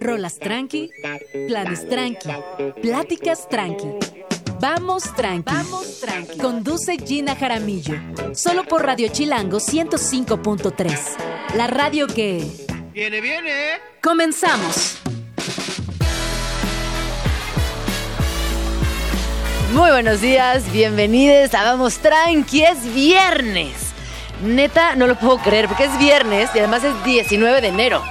Rolas tranqui, planes tranqui, pláticas tranqui. Vamos tranqui. Vamos tranqui. Conduce Gina Jaramillo. Solo por Radio Chilango 105.3. La radio que. Viene, viene. Comenzamos. Muy buenos días, bienvenidos a Vamos Tranqui, es viernes. Neta, no lo puedo creer porque es viernes y además es 19 de enero.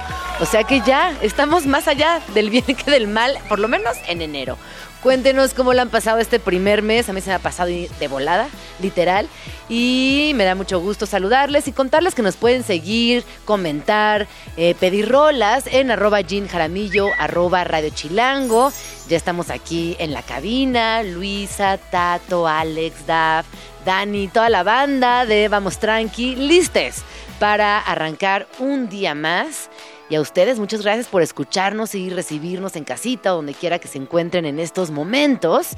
O sea que ya estamos más allá del bien que del mal, por lo menos en enero. Cuéntenos cómo lo han pasado este primer mes. A mí se me ha pasado de volada, literal. Y me da mucho gusto saludarles y contarles que nos pueden seguir, comentar, eh, pedir rolas en arroba Jean arroba Radio. Ya estamos aquí en la cabina. Luisa, Tato, Alex, Daf, Dani, toda la banda de Vamos Tranqui, listes para arrancar un día más. Y a ustedes, muchas gracias por escucharnos y recibirnos en casita, donde quiera que se encuentren en estos momentos,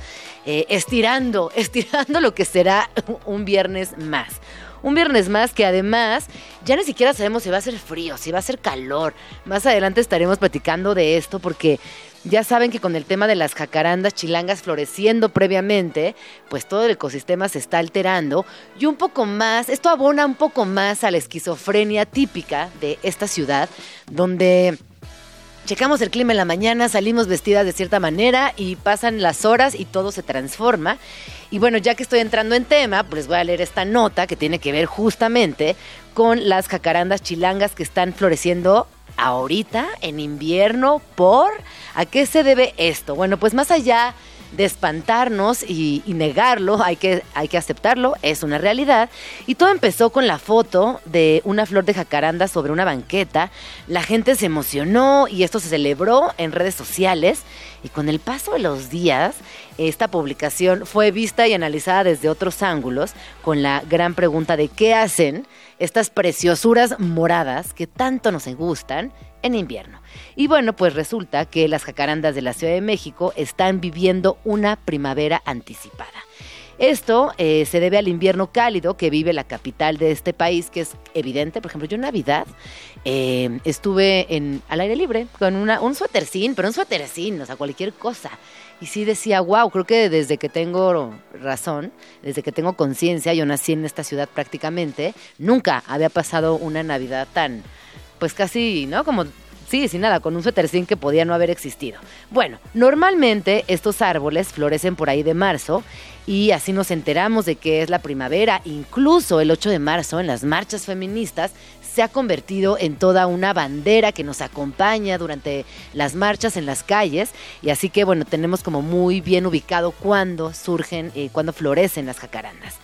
eh, estirando, estirando lo que será un viernes más. Un viernes más que además ya ni siquiera sabemos si va a ser frío, si va a ser calor. Más adelante estaremos platicando de esto porque ya saben que con el tema de las jacarandas chilangas floreciendo previamente, pues todo el ecosistema se está alterando y un poco más, esto abona un poco más a la esquizofrenia típica de esta ciudad, donde checamos el clima en la mañana, salimos vestidas de cierta manera y pasan las horas y todo se transforma. Y bueno, ya que estoy entrando en tema, pues voy a leer esta nota que tiene que ver justamente con las jacarandas chilangas que están floreciendo ahorita, en invierno, por... ¿A qué se debe esto? Bueno, pues más allá de espantarnos y, negarlo, hay que, hay que aceptarlo, es una realidad. Y todo empezó con la foto de una flor de jacaranda sobre una banqueta. La gente se emocionó y esto se celebró en redes sociales. Y con el paso de los días, esta publicación fue vista y analizada desde otros ángulos, con la gran pregunta de qué hacen estas preciosuras moradas que tanto nos gustan en invierno. Y bueno, pues resulta que las jacarandas de la Ciudad de México están viviendo una primavera anticipada. Esto eh, se debe al invierno cálido que vive la capital de este país, que es evidente. Por ejemplo, yo en Navidad eh, estuve en, al aire libre con una, un suétercín, pero un suétercín, o sea, cualquier cosa. Y sí decía, wow, creo que desde que tengo razón, desde que tengo conciencia, yo nací en esta ciudad prácticamente, nunca había pasado una Navidad tan, pues casi, ¿no? Como Sí, sin nada, con un suétercín que podía no haber existido. Bueno, normalmente estos árboles florecen por ahí de marzo y así nos enteramos de que es la primavera. Incluso el 8 de marzo, en las marchas feministas, se ha convertido en toda una bandera que nos acompaña durante las marchas en las calles. Y así que, bueno, tenemos como muy bien ubicado cuándo surgen, y eh, cuándo florecen las jacarandas.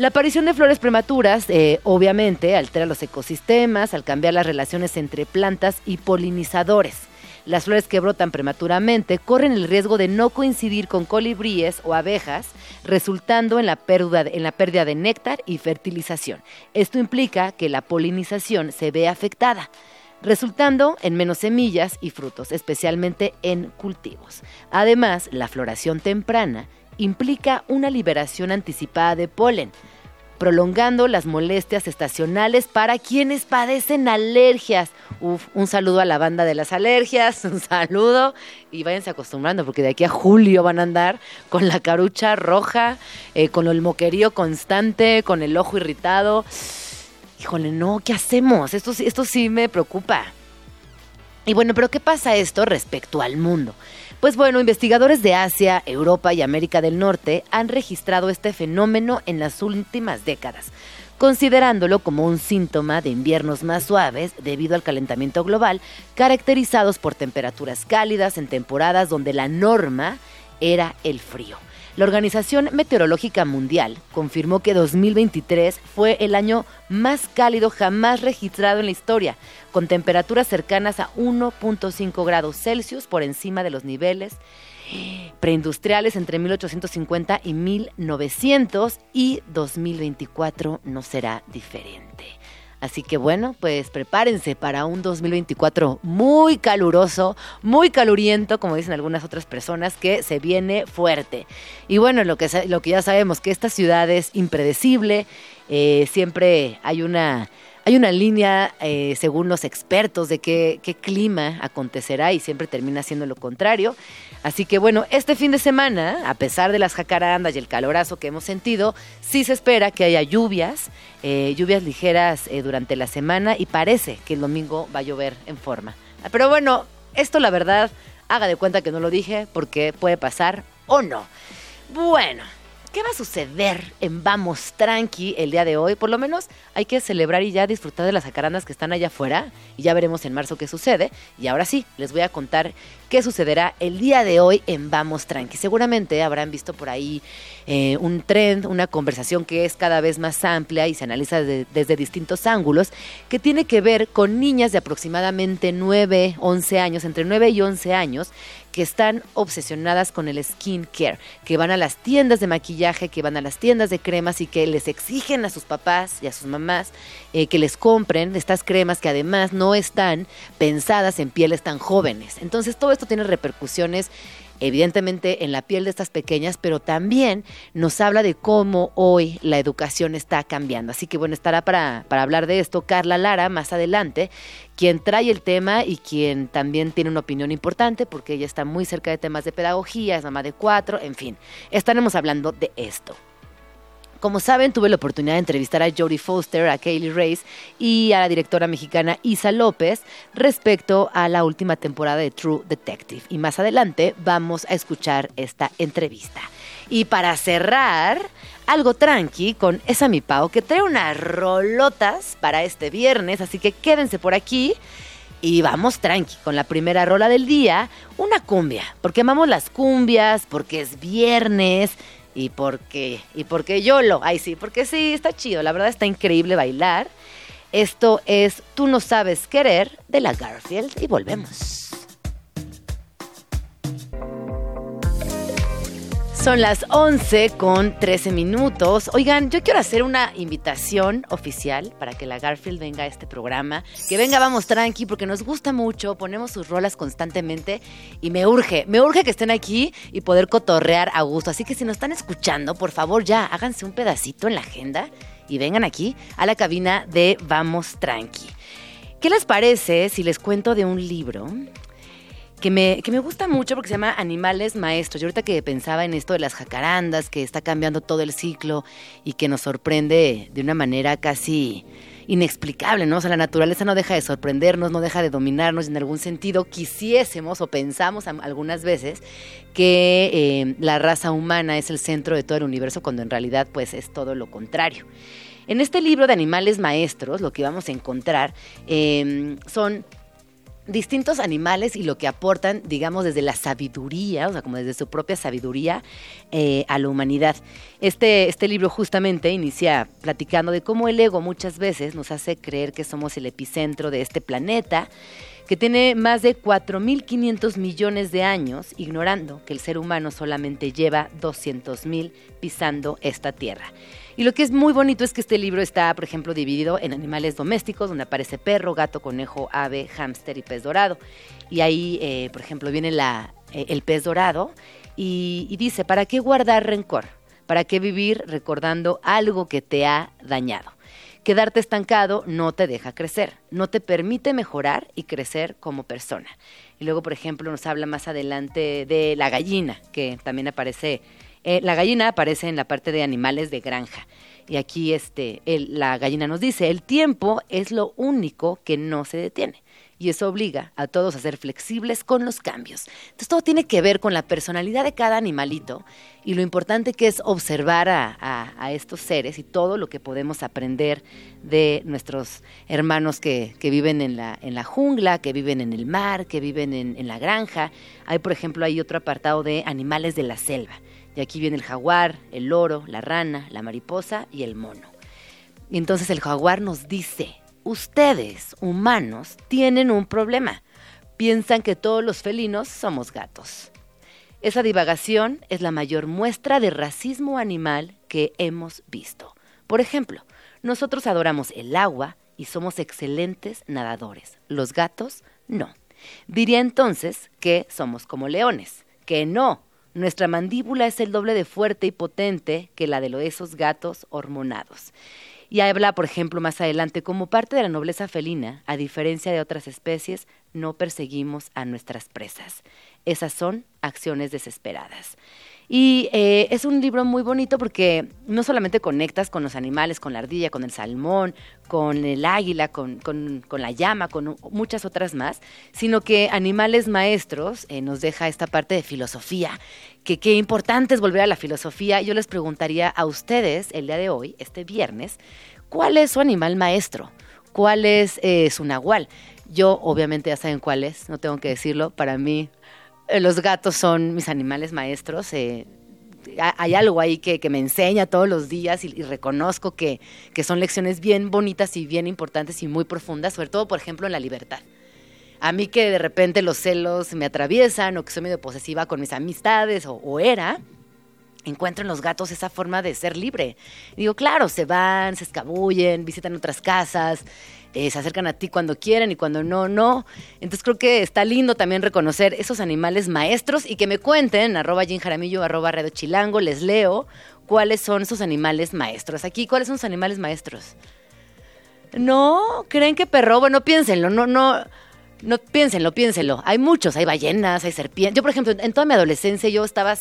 La aparición de flores prematuras eh, obviamente altera los ecosistemas al cambiar las relaciones entre plantas y polinizadores. Las flores que brotan prematuramente corren el riesgo de no coincidir con colibríes o abejas, resultando en la, pérdida, en la pérdida de néctar y fertilización. Esto implica que la polinización se ve afectada resultando en menos semillas y frutos, especialmente en cultivos. Además, la floración temprana implica una liberación anticipada de polen, prolongando las molestias estacionales para quienes padecen alergias. Uf, un saludo a la banda de las alergias, un saludo y váyanse acostumbrando porque de aquí a julio van a andar con la carucha roja, eh, con el moquerío constante, con el ojo irritado. Híjole, no, ¿qué hacemos? Esto, esto sí me preocupa. Y bueno, pero ¿qué pasa esto respecto al mundo? Pues bueno, investigadores de Asia, Europa y América del Norte han registrado este fenómeno en las últimas décadas, considerándolo como un síntoma de inviernos más suaves debido al calentamiento global, caracterizados por temperaturas cálidas en temporadas donde la norma era el frío. La Organización Meteorológica Mundial confirmó que 2023 fue el año más cálido jamás registrado en la historia, con temperaturas cercanas a 1.5 grados Celsius por encima de los niveles preindustriales entre 1850 y 1900 y 2024 no será diferente. Así que bueno, pues prepárense para un 2024 muy caluroso, muy caluriento, como dicen algunas otras personas, que se viene fuerte. Y bueno, lo que, lo que ya sabemos, que esta ciudad es impredecible, eh, siempre hay una Hay una línea, eh, según los expertos, de qué, qué clima acontecerá y siempre termina siendo lo contrario. Así que bueno, este fin de semana, a pesar de las jacarandas y el calorazo que hemos sentido, sí se espera que haya lluvias, eh, lluvias ligeras eh, durante la semana y parece que el domingo va a llover en forma. Pero bueno, esto la verdad, haga de cuenta que no lo dije porque puede pasar o no. Bueno, ¿Qué va a suceder en Vamos Tranqui el día de hoy? Por lo menos hay que celebrar y ya disfrutar de las jacarandas que están allá afuera y ya veremos en marzo qué sucede. Y ahora sí, les voy a contar qué sucederá el día de hoy en Vamos Tranqui. Seguramente habrán visto por ahí eh, un trend, una conversación que es cada vez más amplia y se analiza desde distintos ángulos, que tiene que ver con niñas de aproximadamente 9, 11 años, entre 9 y 11 años, que están obsesionadas con el skin care, que van a las tiendas de maquillaje, que van a las tiendas de cremas y que les exigen a sus papás y a sus mamás eh, que les compren estas cremas que además no están pensadas en pieles tan jóvenes. Entonces todo esto tiene repercusiones evidentemente en la piel de estas pequeñas, pero también nos habla de cómo hoy la educación está cambiando. Así que bueno, estará para, para hablar de esto Carla Lara más adelante, quien trae el tema y quien también tiene una opinión importante porque ella está muy cerca de temas de pedagogía, es mamá de cuatro, en fin, estaremos hablando de esto. Como saben, tuve la oportunidad de entrevistar a Jodie Foster, a Kaylee Reyes y a la directora mexicana Isa López respecto a la última temporada de True Detective. Y más adelante vamos a escuchar esta entrevista. Y para cerrar, algo tranqui con esa mi Pau que trae unas rolotas para este viernes, así que quédense por aquí. Y vamos tranqui con la primera rola del día, una cumbia, porque amamos las cumbias, porque es viernes y porque, y porque YOLO, ay sí, porque sí, está chido, la verdad está increíble bailar. Esto es Tú no sabes querer de la Garfield y volvemos. Son las 11 con 13 minutos. Oigan, yo quiero hacer una invitación oficial para que la Garfield venga a este programa. Que venga, vamos tranqui, porque nos gusta mucho, ponemos sus rolas constantemente y me urge, me urge que estén aquí y poder cotorrear a gusto. Así que si nos están escuchando, por favor ya, háganse un pedacito en la agenda y vengan aquí a la cabina de Vamos Tranqui. ¿Qué les parece si les cuento de un libro que me, que me gusta mucho porque se llama Animales Maestros. Yo ahorita que pensaba en esto de las jacarandas, que está cambiando todo el ciclo y que nos sorprende de una manera casi inexplicable, ¿no? O sea, la naturaleza no deja de sorprendernos, no deja de dominarnos en algún sentido. Quisiésemos o pensamos algunas veces que eh, la raza humana es el centro de todo el universo cuando en realidad pues es todo lo contrario. En este libro de Animales Maestros lo que vamos a encontrar eh, son distintos animales y lo que aportan, digamos, desde la sabiduría, o sea, como desde su propia sabiduría eh, a la humanidad. Este, este libro justamente inicia platicando de cómo el ego muchas veces nos hace creer que somos el epicentro de este planeta, que tiene más de 4.500 millones de años, ignorando que el ser humano solamente lleva 200.000 pisando esta tierra. Y lo que es muy bonito es que este libro está, por ejemplo, dividido en animales domésticos, donde aparece perro, gato, conejo, ave, hámster y pez dorado. Y ahí, eh, por ejemplo, viene la, eh, el pez dorado y, y dice, ¿para qué guardar rencor? ¿Para qué vivir recordando algo que te ha dañado? Quedarte estancado no te deja crecer, no te permite mejorar y crecer como persona. Y luego, por ejemplo, nos habla más adelante de la gallina, que también aparece eh, la gallina aparece en la parte de animales de granja. Y aquí este, la gallina nos dice, el tiempo es lo único que no se detiene. Y eso obliga a todos a ser flexibles con los cambios. Entonces todo tiene que ver con la personalidad de cada animalito y lo importante que es observar a, estos seres y todo lo que podemos aprender de nuestros hermanos que, viven en la, en la, jungla, que viven en el mar, que viven en, en la granja. Hay, por ejemplo, hay otro apartado de animales de la selva y aquí viene el jaguar, el loro, la rana, la mariposa y el mono. Y entonces el jaguar nos dice, ustedes, humanos, tienen un problema. Piensan que todos los felinos somos gatos. Esa divagación es la mayor muestra de racismo animal que hemos visto. Por ejemplo, nosotros adoramos el agua y somos excelentes nadadores. Los gatos no. Diría entonces que somos como leones, que no, nuestra mandíbula es el doble de fuerte y potente que la de esos gatos hormonados. Y habla, por ejemplo, más adelante, como parte de la nobleza felina, a diferencia de otras especies, no perseguimos a nuestras presas. Esas son acciones desesperadas. Y eh, es un libro muy bonito porque no solamente conectas con los animales, con la ardilla, con el salmón, con el águila, con, con, la llama, con muchas otras más, sino que Animales Maestros eh, nos deja esta parte de filosofía, que qué importante es volver a la filosofía. Yo les preguntaría a ustedes el día de hoy, este viernes, ¿cuál es su animal maestro? ¿Cuál es eh, su nahual? Yo obviamente ya saben cuál es, no tengo que decirlo, para mí los gatos son mis animales maestros. Eh, hay algo ahí que, me enseña todos los días y, reconozco que, son lecciones bien bonitas y bien importantes y muy profundas, sobre todo, por ejemplo, en la libertad. A mí que de repente los celos me atraviesan o que soy medio posesiva con mis amistades o era, encuentro en los gatos esa forma de ser libre. digo, claro, se van, se escabullen, visitan otras casas, eh, se acercan a ti cuando quieren y cuando no, no. Entonces creo que está lindo también reconocer esos animales maestros y que me cuenten, arroba Jim Jaramillo, arroba Radio Chilango, les leo cuáles son esos animales maestros. Aquí, ¿cuáles son sus animales maestros? No, ¿creen que perro? Bueno, piénsenlo, no, no, no, piénsenlo, piénsenlo. Hay muchos, hay ballenas, hay serpientes. Yo, por ejemplo, en toda mi adolescencia yo estaba,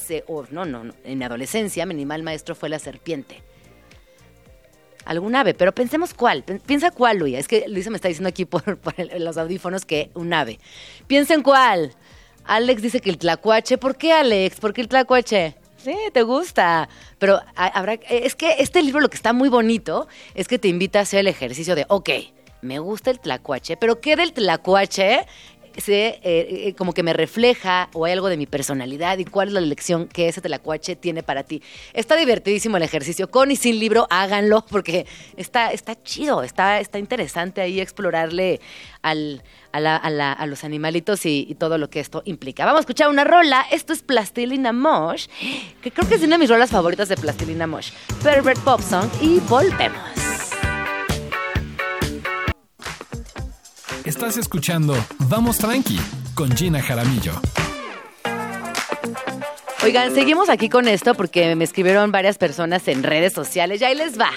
no, no, no, en mi adolescencia mi animal maestro fue la serpiente algún ave, pero pensemos cuál. Piensa cuál, Luisa. Es que Luisa me está diciendo aquí por, los audífonos que un ave. Piensen cuál. Alex dice que el tlacuache. ¿Por qué, Alex? ¿Por qué el tlacuache? Sí, te gusta. Pero habrá. Es que este libro lo que está muy bonito es que te invita a hacer el ejercicio de, ok, me gusta el tlacuache, pero ¿qué del tlacuache se, eh, eh, como que me refleja o hay algo de mi personalidad y cuál es la lección que ese telacuache tiene para ti. Está divertidísimo el ejercicio, con y sin libro, háganlo porque está, está chido, está, está interesante ahí explorarle al, a, los animalitos y, todo lo que esto implica. Vamos a escuchar una rola, esto es Plastilina Mosh, que creo que es una de mis rolas favoritas de Plastilina Mosh, Pervert Pop Song y volvemos. Estás escuchando Vamos Tranqui con Gina Jaramillo. Oigan, seguimos aquí con esto porque me escribieron varias personas en redes sociales y ahí les va.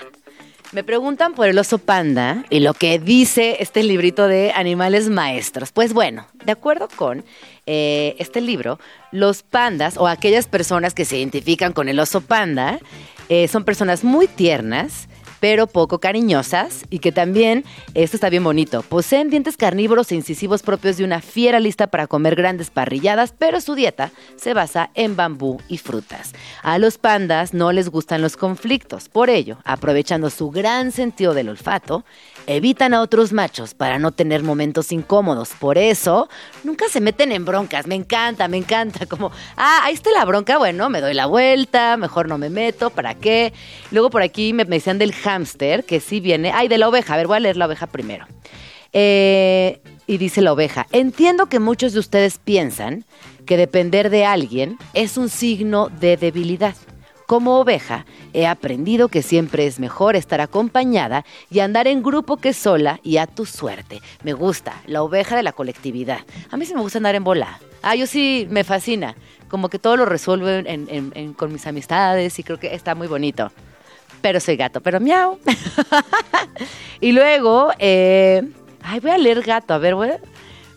Me preguntan por el oso panda y lo que dice este librito de animales maestros. Pues bueno, de acuerdo con eh, este libro, los pandas o aquellas personas que se identifican con el oso panda eh, son personas muy tiernas, pero poco cariñosas y que también, esto está bien bonito, poseen dientes carnívoros e incisivos propios de una fiera lista para comer grandes parrilladas, pero su dieta se basa en bambú y frutas. A los pandas no les gustan los conflictos, por ello, aprovechando su gran sentido del olfato, evitan a otros machos para no tener momentos incómodos. Por eso, nunca se meten en broncas. Me encanta, me encanta. Como, ah, ahí está la bronca, bueno, me doy la vuelta, mejor no me meto, ¿para qué? Luego por aquí me, decían del hámster, que sí viene. Ay, de la oveja. A ver, voy a leer la oveja primero. Eh, y dice la oveja, entiendo que muchos de ustedes piensan que depender de alguien es un signo de debilidad. Como oveja, he aprendido que siempre es mejor estar acompañada y andar en grupo que sola y a tu suerte. Me gusta, la oveja de la colectividad. A mí sí me gusta andar en bola. Ah, yo sí me fascina. Como que todo lo resuelvo con mis amistades y creo que está muy bonito. Pero soy gato, pero miau. y luego, eh, ay, voy a leer gato, a ver, voy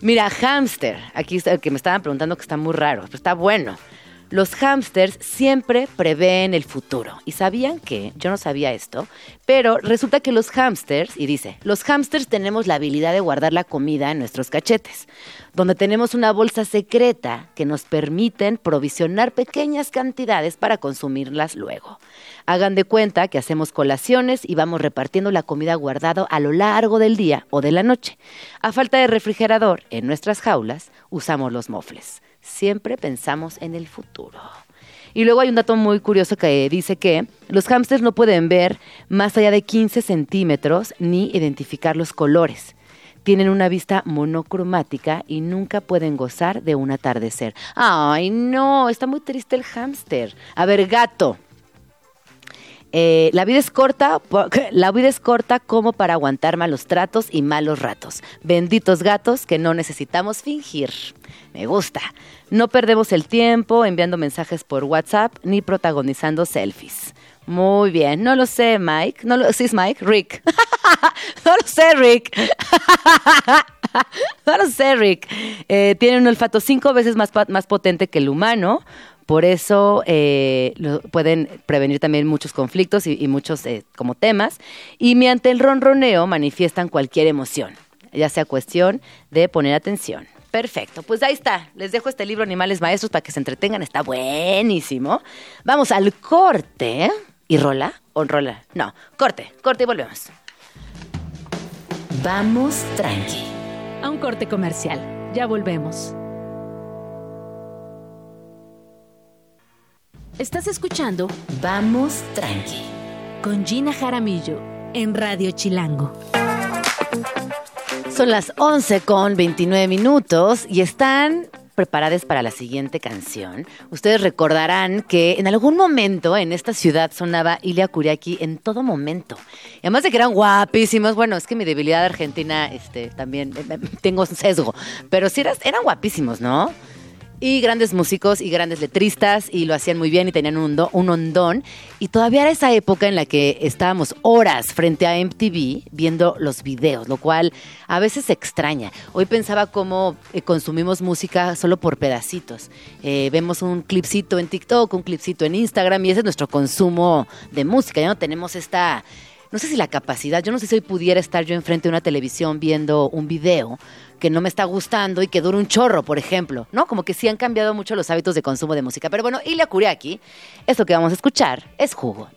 Mira, hamster. Aquí que me estaban preguntando que está muy raro, pero está bueno. Los hámsters siempre prevén el futuro. ¿Y sabían que? Yo no sabía esto, pero resulta que los hámsters, y dice, los hámsters tenemos la habilidad de guardar la comida en nuestros cachetes, donde tenemos una bolsa secreta que nos permiten provisionar pequeñas cantidades para consumirlas luego. Hagan de cuenta que hacemos colaciones y vamos repartiendo la comida guardada a lo largo del día o de la noche. A falta de refrigerador en nuestras jaulas, usamos los mofles siempre pensamos en el futuro. Y luego hay un dato muy curioso que dice que los hámsters no pueden ver más allá de 15 centímetros ni identificar los colores. Tienen una vista monocromática y nunca pueden gozar de un atardecer. Ay, no, está muy triste el hámster. A ver, gato. Eh, la vida es corta, la vida es corta como para aguantar malos tratos y malos ratos. Benditos gatos que no necesitamos fingir. Me gusta. No perdemos el tiempo enviando mensajes por WhatsApp ni protagonizando selfies. Muy bien, no lo sé, Mike. No lo, ¿Sí es Mike? Rick. no lo sé, Rick. no lo sé, Rick. Eh, tiene un olfato cinco veces más, más potente que el humano. Por eso eh, pueden prevenir también muchos conflictos y, muchos eh, como temas. Y mediante el ronroneo manifiestan cualquier emoción, ya sea cuestión de poner atención. Perfecto, pues ahí está. Les dejo este libro Animales Maestros para que se entretengan. Está buenísimo. Vamos al corte. ¿Y rola? ¿O rola? No, corte, corte y volvemos. Vamos tranqui. A un corte comercial. Ya volvemos. Estás escuchando Vamos tranqui. Con Gina Jaramillo en Radio Chilango. Son las 11 con 29 minutos y están preparadas para la siguiente canción. Ustedes recordarán que en algún momento en esta ciudad sonaba Ilia Kuriaki en todo momento. Y además de que eran guapísimos, bueno, es que mi debilidad argentina este, también eh, eh, tengo sesgo, pero sí eran guapísimos, ¿no? Y grandes músicos y grandes letristas y lo hacían muy bien y tenían un, un hondón. Y todavía era esa época en la que estábamos horas frente a MTV viendo los videos, lo cual a veces se extraña. Hoy pensaba cómo eh, consumimos música solo por pedacitos. Eh, vemos un clipcito en TikTok, un clipcito en Instagram y ese es nuestro consumo de música. Ya no tenemos esta no sé si la capacidad, yo no sé si hoy pudiera estar yo enfrente de una televisión viendo un video que no me está gustando y que dura un chorro, por ejemplo, ¿no? Como que sí han cambiado mucho los hábitos de consumo de música. Pero bueno, Ilia Kuriaki, esto que vamos a escuchar es jugo.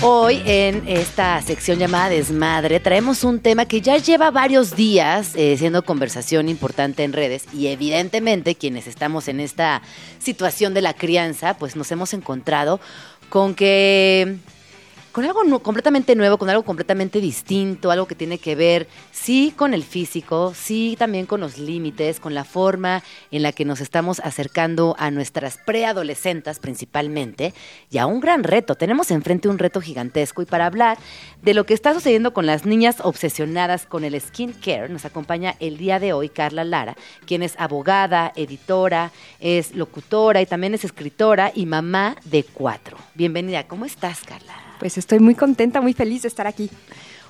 Hoy en esta sección llamada Desmadre traemos un tema que ya lleva varios días eh, siendo conversación importante en redes y evidentemente quienes estamos en esta situación de la crianza pues nos hemos encontrado con que con algo completamente nuevo, con algo completamente distinto, algo que tiene que ver, sí, con el físico, sí, también con los límites, con la forma en la que nos estamos acercando a nuestras preadolescentes principalmente, y a un gran reto. Tenemos enfrente un reto gigantesco y para hablar de lo que está sucediendo con las niñas obsesionadas con el skin care, nos acompaña el día de hoy Carla Lara, quien es abogada, editora, es locutora y también es escritora y mamá de cuatro. Bienvenida, ¿cómo estás, Carla? Pues estoy muy contenta, muy feliz de estar aquí.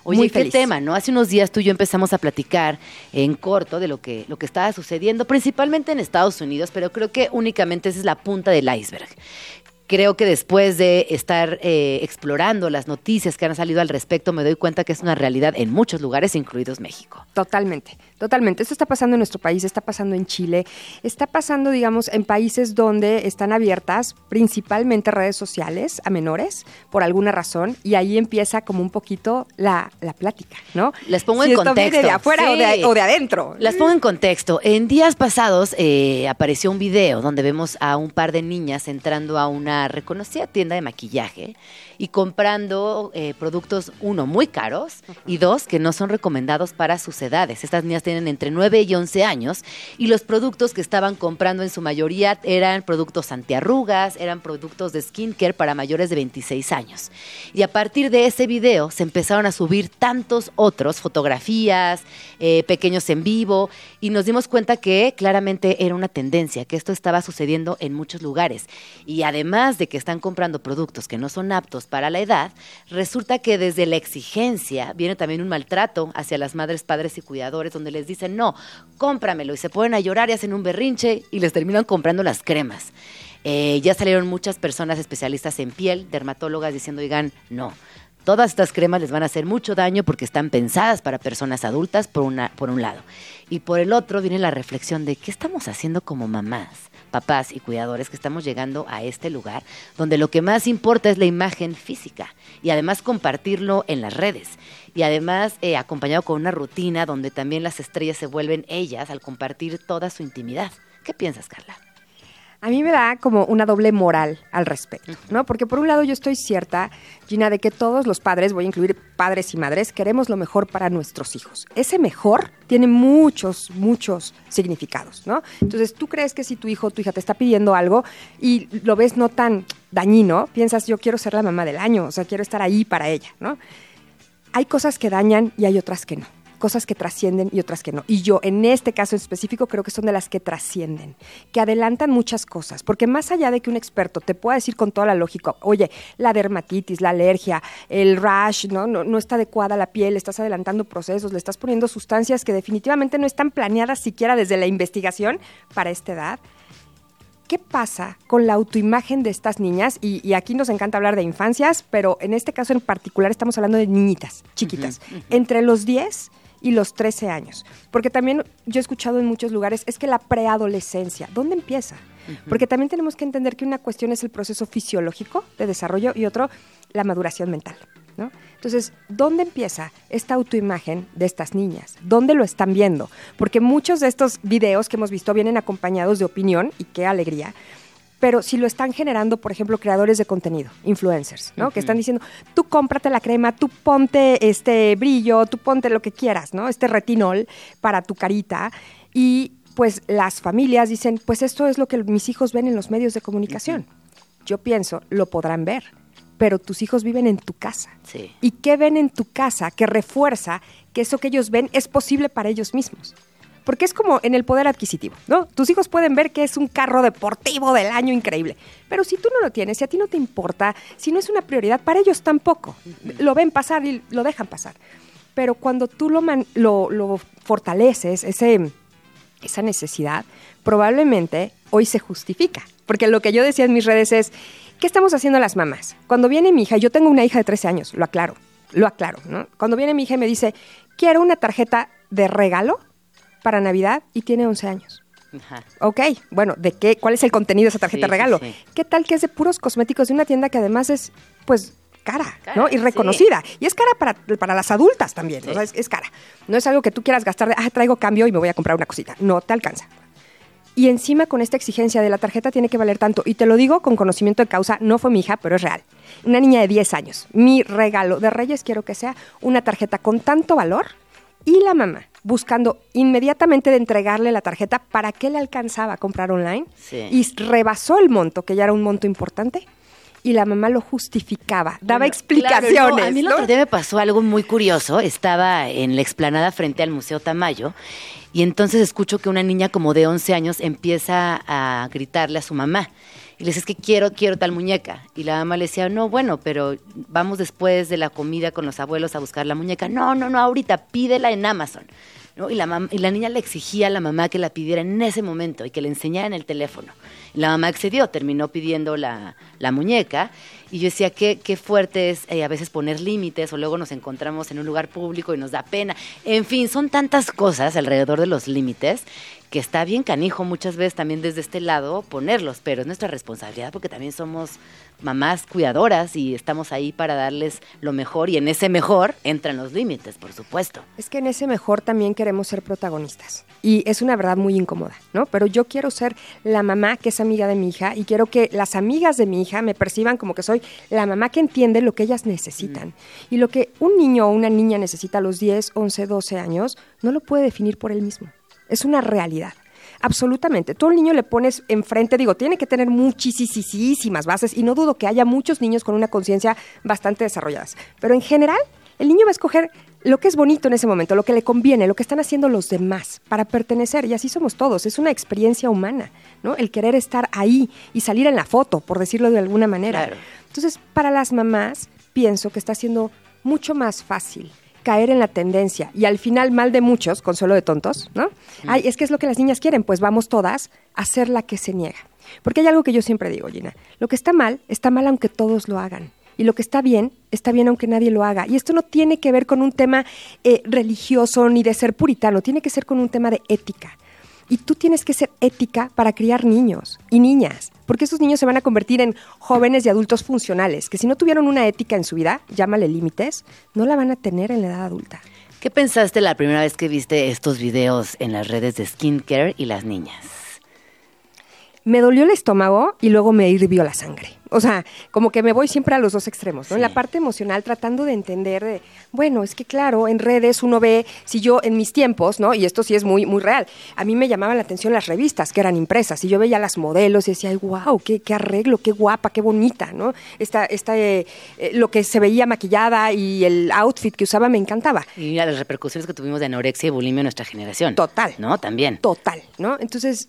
Oye, muy qué tema, ¿no? Hace unos días tú y yo empezamos a platicar en corto de lo que, lo que estaba sucediendo, principalmente en Estados Unidos, pero creo que únicamente esa es la punta del iceberg creo que después de estar eh, explorando las noticias que han salido al respecto, me doy cuenta que es una realidad en muchos lugares, incluidos México. Totalmente, totalmente. Esto está pasando en nuestro país, está pasando en Chile, está pasando, digamos, en países donde están abiertas principalmente redes sociales a menores, por alguna razón, y ahí empieza como un poquito la, plática, ¿no? Les pongo en contexto. de afuera o, de, adentro. Las pongo en contexto. En días pasados eh, apareció un video donde vemos a un par de niñas entrando a una reconocida tienda de maquillaje y comprando eh, productos, uno, muy caros y dos, que no son recomendados para sus edades. Estas niñas tienen entre 9 y 11 años y los productos que estaban comprando en su mayoría eran productos antiarrugas, eran productos de skincare para mayores de 26 años. Y a partir de ese video se empezaron a subir tantos otros, fotografías, eh, pequeños en vivo, y nos dimos cuenta que claramente era una tendencia, que esto estaba sucediendo en muchos lugares. Y además de que están comprando productos que no son aptos para la edad, resulta que desde la exigencia viene también un maltrato hacia las madres, padres y cuidadores, donde les dicen, no, cómpramelo, y se ponen a llorar y hacen un berrinche y les terminan comprando las cremas. Eh, ya salieron muchas personas especialistas en piel, dermatólogas, diciendo, oigan, no. Todas estas cremas les van a hacer mucho daño porque están pensadas para personas adultas, por, una, por un lado. Y por el otro viene la reflexión de qué estamos haciendo como mamás papás y cuidadores que estamos llegando a este lugar donde lo que más importa es la imagen física y además compartirlo en las redes y además eh, acompañado con una rutina donde también las estrellas se vuelven ellas al compartir toda su intimidad. ¿Qué piensas, Carla? A mí me da como una doble moral al respecto, ¿no? Porque por un lado yo estoy cierta, Gina, de que todos los padres, voy a incluir padres y madres, queremos lo mejor para nuestros hijos. Ese mejor tiene muchos, muchos significados, ¿no? Entonces, tú crees que si tu hijo o tu hija te está pidiendo algo y lo ves no tan dañino, piensas, yo quiero ser la mamá del año, o sea, quiero estar ahí para ella, ¿no? Hay cosas que dañan y hay otras que no. Cosas que trascienden y otras que no. Y yo, en este caso específico, creo que son de las que trascienden, que adelantan muchas cosas, porque más allá de que un experto te pueda decir con toda la lógica, oye, la dermatitis, la alergia, el rash, ¿no? No, no está adecuada la piel, estás adelantando procesos, le estás poniendo sustancias que definitivamente no están planeadas siquiera desde la investigación para esta edad. ¿Qué pasa con la autoimagen de estas niñas? Y, y aquí nos encanta hablar de infancias, pero en este caso en particular estamos hablando de niñitas, chiquitas, entre los 10 y los 13 años. Porque también yo he escuchado en muchos lugares, es que la preadolescencia, ¿dónde empieza? Porque también tenemos que entender que una cuestión es el proceso fisiológico de desarrollo y otro la maduración mental. ¿no? Entonces, ¿dónde empieza esta autoimagen de estas niñas? ¿Dónde lo están viendo? Porque muchos de estos videos que hemos visto vienen acompañados de opinión, y qué alegría, pero si lo están generando, por ejemplo, creadores de contenido, influencers, ¿no? Que están diciendo, tú cómprate la crema, tú ponte este brillo, tú ponte lo que quieras, ¿no? Este retinol para tu carita. Y pues las familias dicen, pues esto es lo que mis hijos ven en los medios de comunicación. Yo pienso, lo podrán ver, pero tus hijos viven en tu casa. Sí. ¿Y qué ven en tu casa que refuerza que eso que ellos ven es posible para ellos mismos? Porque es como en el poder adquisitivo, ¿no? Tus hijos pueden ver que es un carro deportivo del año increíble, pero si tú no lo tienes, si a ti no te importa, si no es una prioridad, para ellos tampoco. Lo ven pasar y lo dejan pasar. Pero cuando tú lo, man- lo, lo fortaleces, ese, esa necesidad, probablemente hoy se justifica. Porque lo que yo decía en mis redes es, ¿qué estamos haciendo las mamás? Cuando viene mi hija, yo tengo una hija de 13 años, lo aclaro, lo aclaro, ¿no? Cuando viene mi hija y me dice, quiero una tarjeta de regalo para Navidad y tiene 11 años. Ajá. Ok, bueno, ¿de qué? ¿Cuál es el contenido de esa tarjeta Sí, de regalo? sí, sí. ¿Qué tal que es de puros cosméticos de una tienda que además es, pues, cara, Cara, ¿no? Y reconocida. Y es cara para, para las adultas también, o sea, es, es cara. No es algo que tú quieras gastar de, ah, traigo cambio y me voy a comprar una cosita. No te alcanza. Y encima con esta exigencia de la tarjeta tiene que valer tanto. Y te lo digo con conocimiento de causa, no fue mi hija, pero es real. Una niña de 10 años. Mi regalo de Reyes quiero que sea una tarjeta con tanto valor y la mamá buscando inmediatamente de entregarle la tarjeta para qué le alcanzaba a comprar online Sí. y rebasó el monto, que ya era un monto importante, y la mamá lo justificaba, daba Bueno, explicaciones. claro, no, a mí el ¿no? otro día me pasó algo muy curioso. Estaba en la explanada frente al Museo Tamayo y entonces escucho que una niña como de 11 años empieza a gritarle a su mamá. Y le dice, es que quiero, quiero tal muñeca. Y la mamá le decía, no, bueno, pero vamos después de la comida con los abuelos a buscar la muñeca. No, no, no, ahorita, pídela en Amazon. Y, la y la niña le exigía a la mamá que la pidiera en ese momento y que le enseñara en el teléfono. Y la mamá accedió, terminó pidiendo la, muñeca. Y yo decía, qué, qué fuerte es eh, a veces poner límites o luego nos encontramos en un lugar público y nos da pena. En fin, son tantas cosas alrededor de los límites que está bien canijo muchas veces también desde este lado ponerlos, pero es nuestra responsabilidad porque también somos mamás cuidadoras y estamos ahí para darles lo mejor y en ese mejor entran los límites, por supuesto. Es que en ese mejor también queremos ser protagonistas. Y es una verdad muy incómoda, ¿no? Pero yo quiero ser la mamá que es amiga de mi hija y quiero que las amigas de mi hija me perciban como que soy la mamá que entiende lo que ellas necesitan. Y lo que un niño o una niña necesita a los 10, 11, 12 años, no lo puede definir por él mismo. Es una realidad. Absolutamente. Tú al niño le pones enfrente, digo, tiene que tener muchísimas bases y no dudo que haya muchos niños con una conciencia bastante desarrolladas. Pero en general, el niño va a escoger lo que es bonito en ese momento, lo que le conviene, lo que están haciendo los demás para pertenecer. Y así somos todos. Es una experiencia humana, ¿no? El querer estar ahí y salir en la foto, por decirlo de alguna manera. Claro. Entonces, para las mamás, pienso que está siendo mucho más fácil caer en la tendencia y al final mal de muchos, consuelo de tontos, ¿no? Ay, es que es lo que las niñas quieren, pues vamos todas a ser la que se niega. Porque hay algo que yo siempre digo, Gina, lo que está mal, está mal aunque todos lo hagan. Y lo que está bien, está bien aunque nadie lo haga. Y esto no tiene que ver con un tema eh, religioso ni de ser puritano, tiene que ser con un tema de ética. Y tú tienes que ser ética para criar niños y niñas, porque esos niños se van a convertir en jóvenes y adultos funcionales, que si no tuvieron una ética en su vida, llámale límites, no la van a tener en la edad adulta. ¿Qué pensaste la primera vez que viste estos videos en las redes de skincare y las niñas? Me dolió el estómago y luego me hirvió la sangre. O sea, como que me voy siempre a los dos extremos, ¿no? En la parte emocional, tratando de entender, de, bueno, es que claro, en redes uno ve, si yo en mis tiempos, ¿no? Y esto sí es muy, muy real, a mí me llamaban la atención las revistas que eran impresas, y yo veía las modelos y decía, ay, wow, qué, qué arreglo, qué guapa, qué bonita, ¿no? Esta, esta, eh, eh, lo que se veía maquillada y el outfit que usaba me encantaba. Y mira las repercusiones que tuvimos de anorexia y bulimia en nuestra generación. Total. ¿No? También. Total, ¿no? Entonces,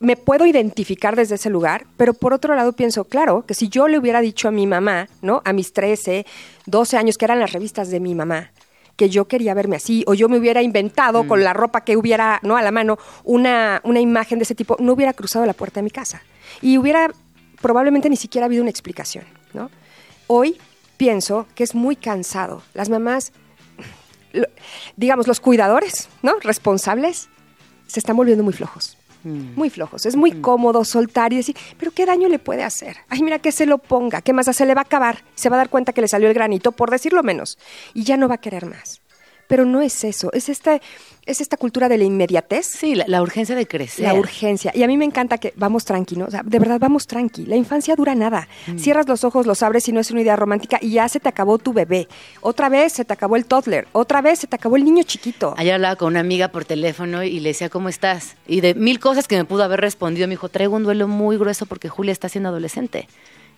me puedo identificar desde ese lugar, pero por otro lado pienso, claro, que si yo le hubiera dicho a mi mamá, ¿no? A mis 13, 12 años, que eran las revistas de mi mamá, que yo quería verme así, o yo me hubiera inventado con la ropa que hubiera, ¿no? A la mano, una, una imagen de ese tipo, no hubiera cruzado la puerta de mi casa. Y hubiera probablemente ni siquiera habido una explicación, ¿no? Hoy pienso que es muy cansado. Las mamás, digamos, los cuidadores, ¿no? Responsables, se están volviendo muy flojos. Muy flojos. Es muy cómodo soltar y decir, pero ¿qué daño le puede hacer? Ay, mira que se lo ponga, ¿qué más? Se le va a acabar. Se va a dar cuenta que le salió el granito, por decirlo menos. Y ya no va a querer más. Pero no es eso, es esta, es esta cultura de la inmediatez. Sí, la, la urgencia de crecer. La urgencia. Y a mí me encanta que vamos tranqui, ¿no? O sea, de verdad, vamos tranqui. La infancia dura nada. Cierras los ojos, los abres y no es una idea romántica y ya se te acabó tu bebé. Otra vez se te acabó el toddler. Otra vez se te acabó el niño chiquito. Ayer hablaba con una amiga por teléfono y le decía, ¿cómo estás? Y de mil cosas que me pudo haber respondido, me dijo, traigo un duelo muy grueso porque Julia está siendo adolescente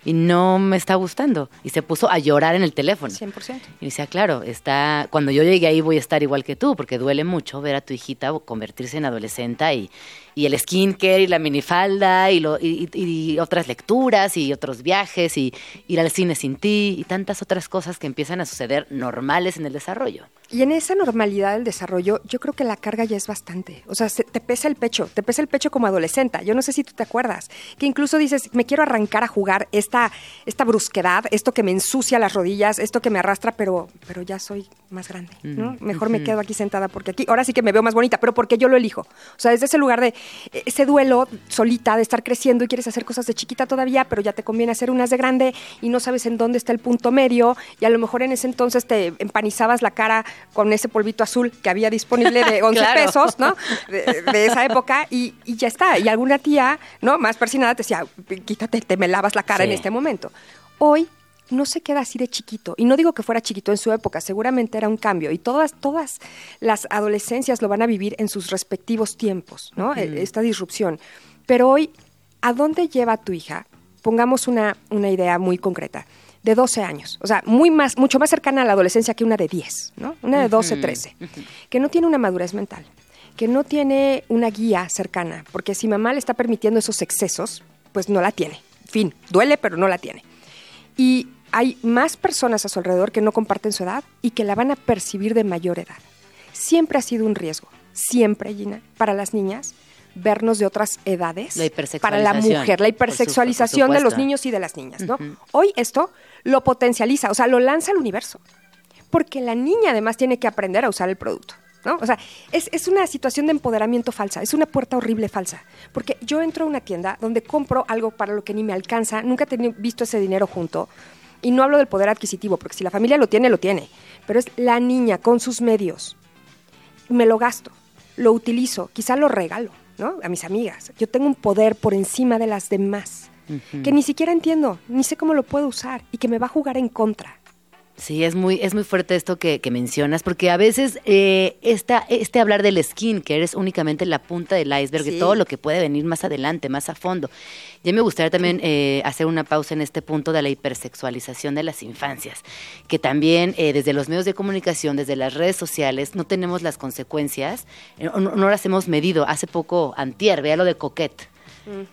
y no me está gustando. Y se puso a llorar en el teléfono. 100%. Y decía, claro, está, cuando yo llegue ahí voy a estar igual que tú, porque duele mucho ver a tu hijita convertirse en adolescente y, y el skincare y la minifalda y, lo, y, y- y otras lecturas y otros viajes y ir al cine sin ti y tantas otras cosas que empiezan a suceder normales en el desarrollo. Y en esa normalidad del desarrollo, yo creo que la carga ya es bastante. O sea, se- te pesa el pecho, te pesa el pecho como adolescente. Yo no sé si tú te acuerdas, que incluso dices, me quiero arrancar a jugar esta, esta brusquedad, esto que me ensucia las rodillas, esto que me arrastra, pero, pero ya soy más grande, ¿no? Mejor me quedo aquí sentada porque aquí, ahora sí que me veo más bonita, pero porque yo lo elijo. O sea, desde ese lugar de ese duelo solita de estar creciendo y quieres hacer cosas de chiquita todavía, pero ya te conviene hacer unas de grande y no sabes en dónde está el punto medio y a lo mejor en ese entonces te empanizabas la cara con ese polvito azul que había disponible de 11 Claro. pesos, ¿no? De, de esa época y, y ya está. Y alguna tía, ¿no? Más persinada te decía, quítate, te me lavas la cara Sí. en este momento. Hoy no se queda así de chiquito. Y no digo que fuera chiquito en su época, seguramente era un cambio. Y todas, todas las adolescencias lo van a vivir en sus respectivos tiempos, ¿no? Eh, Esta disrupción. Pero hoy, ¿a dónde lleva a tu hija? Pongamos una, una idea muy concreta. De 12 años, o sea, muy más, mucho más cercana a la adolescencia que una de 10, ¿no? Una de 12, 13, que no tiene una madurez mental, que no tiene una guía cercana, porque si mamá le está permitiendo esos excesos, pues no la tiene. Fin, duele, pero no la tiene. Y hay más personas a su alrededor que no comparten su edad y que la van a percibir de mayor edad. Siempre ha sido un riesgo, siempre, Gina, para las niñas vernos de otras edades. La Para la mujer, la hipersexualización de los niños y de las niñas, ¿no? Hoy esto lo potencializa, o sea, lo lanza al universo. Porque la niña además tiene que aprender a usar el producto. ¿no? O sea, es, es una situación de empoderamiento falsa, es una puerta horrible falsa. Porque yo entro a una tienda donde compro algo para lo que ni me alcanza, nunca he visto ese dinero junto. Y no hablo del poder adquisitivo, porque si la familia lo tiene, lo tiene. Pero es la niña con sus medios. Me lo gasto, lo utilizo, quizá lo regalo, ¿no? A mis amigas. Yo tengo un poder por encima de las demás que ni siquiera entiendo, ni sé cómo lo puedo usar y que me va a jugar en contra. Sí, es muy, es muy fuerte esto que, que mencionas, porque a veces eh, esta, este hablar del skin, que eres únicamente la punta del iceberg, Sí. todo lo que puede venir más adelante, más a fondo. Ya me gustaría también eh, hacer una pausa en este punto de la hipersexualización de las infancias, que también eh, desde los medios de comunicación, desde las redes sociales, no tenemos las consecuencias, eh, no, no las hemos medido. Hace poco, antier, vea lo de Coquette.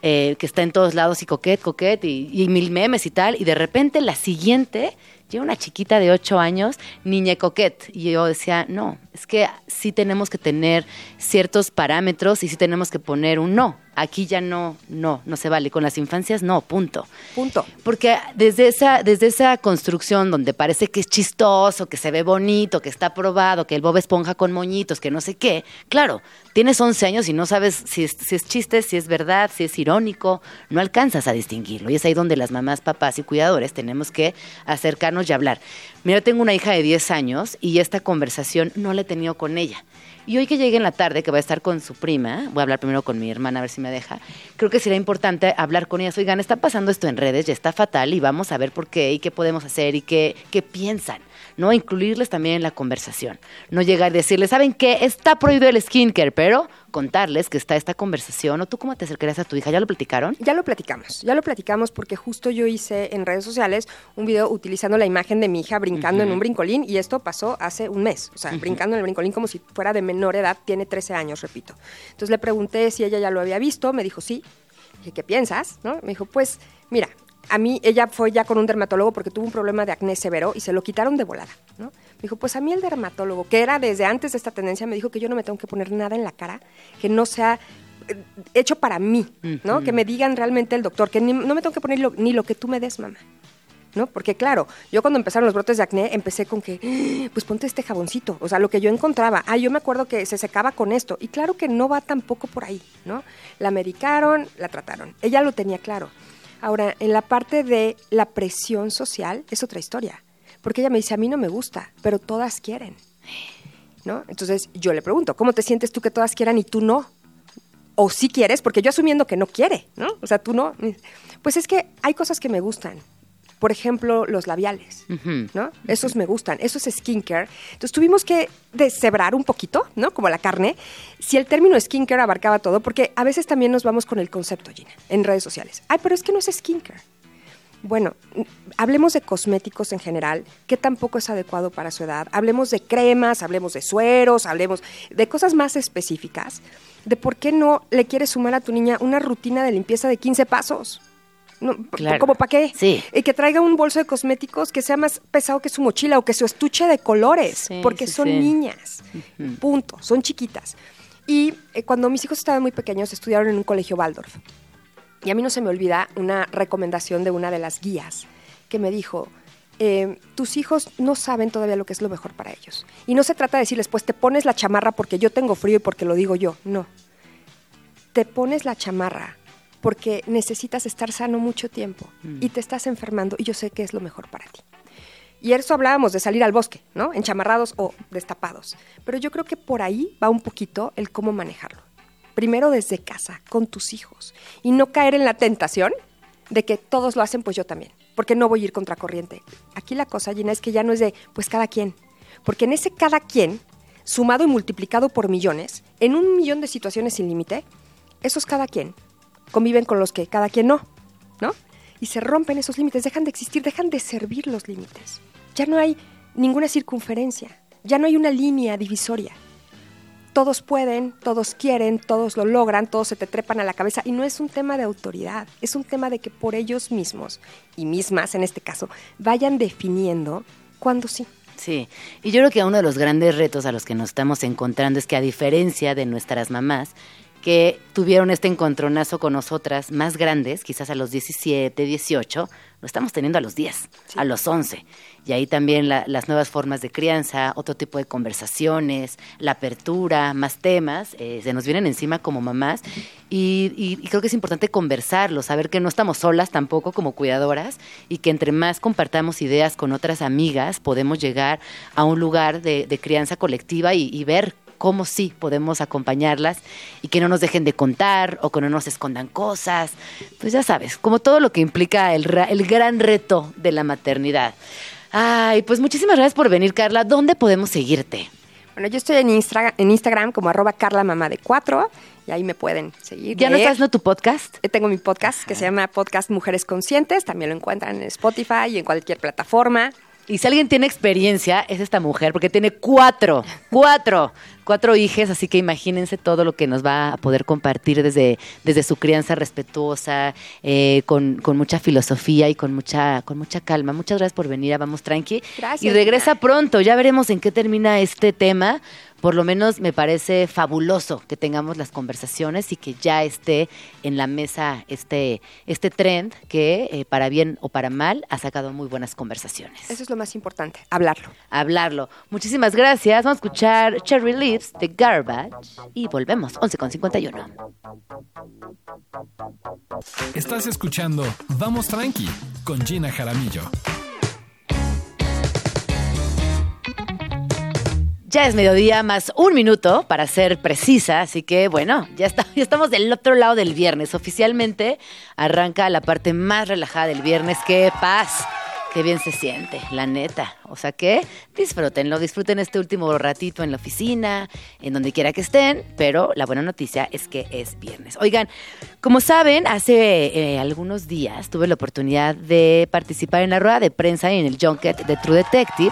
eh, que está en todos lados y coquet, coquet y, y mil memes y tal, y de repente la siguiente llega una chiquita de 8 años, niña coquet, y yo decía, no, es que sí tenemos que tener ciertos parámetros y sí tenemos que poner un no, aquí ya no, no, no se vale, con las infancias no, punto. Punto. Porque desde esa, desde esa construcción donde parece que es chistoso, que se ve bonito, que está probado, que el Bob Esponja con moñitos, que no sé qué, claro, tienes 11 años y no sabes si es, si es chiste, si es verdad, si es irónico, no alcanzas a distinguirlo. Y es ahí donde las mamás, papás y cuidadores tenemos que acercarnos y hablar. Mira, tengo una hija de 10 años y esta conversación no la he tenido con ella. Y hoy que llegue en la tarde, que va a estar con su prima, voy a hablar primero con mi hermana a ver si me deja, creo que sería importante hablar con ellas. Oigan, está pasando esto en redes, ya está fatal y vamos a ver por qué y qué podemos hacer y qué, qué piensan. ¿No? Incluirles también en la conversación. No llegar y decirles, ¿saben qué? Está prohibido el skincare, pero contarles que está esta conversación. ¿O tú cómo te acercarías a tu hija? ¿Ya lo platicaron? Ya lo platicamos, ya lo platicamos porque justo yo hice en redes sociales un video utilizando la imagen de mi hija brincando en un brincolín y esto pasó hace un mes, o sea, brincando en el brincolín como si fuera de menor edad, tiene 13 años, repito. Entonces le pregunté si ella ya lo había visto, me dijo sí. Dije, ¿qué piensas? ¿No? Me dijo, pues, mira, a mí ella fue ya con un dermatólogo porque tuvo un problema de acné severo y se lo quitaron de volada, ¿no? Me dijo, pues a mí el dermatólogo, que era desde antes de esta tendencia, me dijo que yo no me tengo que poner nada en la cara que no sea eh, hecho para mí, ¿no? Que me digan realmente el doctor, que no me tengo que poner ni lo que tú me des, mamá. ¿No? Porque claro, yo cuando empezaron los brotes de acné empecé con que, ¡Ah! pues ponte este jaboncito, o sea, lo que yo encontraba. Ah, yo me acuerdo que se secaba con esto. Y claro que no va tampoco por ahí, ¿no? La medicaron, la trataron. Ella lo tenía claro. Ahora, en la parte de la presión social es otra historia, porque ella me dice, a mí no me gusta, pero todas quieren. ¿No? Entonces yo le pregunto, ¿cómo te sientes tú que todas quieran y tú no? O si quieres, porque yo asumiendo que no quiere, ¿no? O sea, tú no. Pues es que hay cosas que me gustan, por ejemplo, los labiales, ¿no? Esos me gustan, eso es skincare. Entonces tuvimos que deshebrar un poquito, ¿no? Como la carne, si el término skincare abarcaba todo, porque a veces también nos vamos con el concepto, Gina, en redes sociales. Ay, pero es que no es skincare. Bueno, hablemos de cosméticos en general, que tampoco es adecuado para su edad. Hablemos de cremas, hablemos de sueros, hablemos de cosas más específicas, de por qué no le quieres sumar a tu niña una rutina de limpieza de 15 pasos. No, ¿Como para qué? Sí. Y que traiga un bolso de cosméticos que sea más pesado que su mochila o que su estuche de colores, porque son niñas. Punto. Son chiquitas. Y eh, cuando mis hijos estaban muy pequeños, estudiaron en un colegio Waldorf. Y a mí no se me olvida una recomendación de una de las guías que me dijo, eh, tus hijos no saben todavía lo que es lo mejor para ellos. Y no se trata de decirles, pues te pones la chamarra porque yo tengo frío y porque lo digo yo. No. Te pones la chamarra porque necesitas estar sano mucho tiempo mm. y te estás enfermando y yo sé que es lo mejor para ti. Y eso hablábamos de salir al bosque, ¿no? Enchamarrados o destapados. Pero yo creo que por ahí va un poquito el cómo manejarlo. Primero desde casa, con tus hijos. Y no caer en la tentación de que todos lo hacen, pues yo también. Porque no voy a ir contracorriente. Aquí la cosa, Gina, es que ya no es de, pues cada quien. Porque en ese cada quien, sumado y multiplicado por millones, en un millón de situaciones sin límite, eso es cada quien conviven con los que cada quien no, ¿no? Y se rompen esos límites, dejan de existir, dejan de servir los límites. Ya no hay ninguna circunferencia, ya no hay una línea divisoria. Todos pueden, todos quieren, todos lo logran, todos se te trepan a la cabeza y no es un tema de autoridad, es un tema de que por ellos mismos y mismas en este caso vayan definiendo cuándo sí. Sí, y yo creo que uno de los grandes retos a los que nos estamos encontrando es que a diferencia de nuestras mamás, que tuvieron este encontronazo con nosotras más grandes, quizás a los 17, 18, lo estamos teniendo a los 10, a los 11. Y ahí también las nuevas formas de crianza, otro tipo de conversaciones, la apertura, más temas, eh, se nos vienen encima como mamás. Y, y, creo que es importante conversarlo, saber que no estamos solas tampoco como cuidadoras y que entre más compartamos ideas con otras amigas, podemos llegar a un lugar de, crianza colectiva y, y ver cómo sí podemos acompañarlas y que no nos dejen de contar o que no nos escondan cosas. Pues ya sabes, como todo lo que implica el, el gran reto de la maternidad. Ay, pues muchísimas gracias por venir, Carla. ¿Dónde podemos seguirte? Bueno, yo estoy en, en Instagram como arroba Carla Mamá de Cuatro y ahí me pueden seguir. ¿Ya no estás haciendo tu podcast? Eh, tengo mi podcast que se llama Podcast Mujeres Conscientes. También lo encuentran en Spotify y en cualquier plataforma. Y si alguien tiene experiencia, es esta mujer, porque tiene cuatro, cuatro, cuatro hijas, así que imagínense todo lo que nos va a poder compartir desde, desde su crianza respetuosa, eh, con, con, mucha filosofía y con mucha, con mucha calma. Muchas gracias por venir a Vamos Tranqui. Gracias. Y regresa pronto, ya veremos en qué termina este tema por lo menos me parece fabuloso que tengamos las conversaciones y que ya esté en la mesa este, este trend que, eh, para bien o para mal, ha sacado muy buenas conversaciones. Eso es lo más importante, hablarlo. Hablarlo. Muchísimas gracias. Vamos a escuchar Cherry Leaves the Garbage y volvemos 11.51. Estás escuchando Vamos Tranqui con Gina Jaramillo. Ya es mediodía más un minuto para ser precisa, así que bueno, ya, está, ya estamos del otro lado del viernes. Oficialmente arranca la parte más relajada del viernes. ¡Qué paz! Qué bien se siente, la neta. O sea que disfrútenlo, disfruten este último ratito en la oficina, en donde quiera que estén, pero la buena noticia es que es viernes. Oigan, como saben, hace eh, algunos días tuve la oportunidad de participar en la rueda de prensa en el junket de True Detective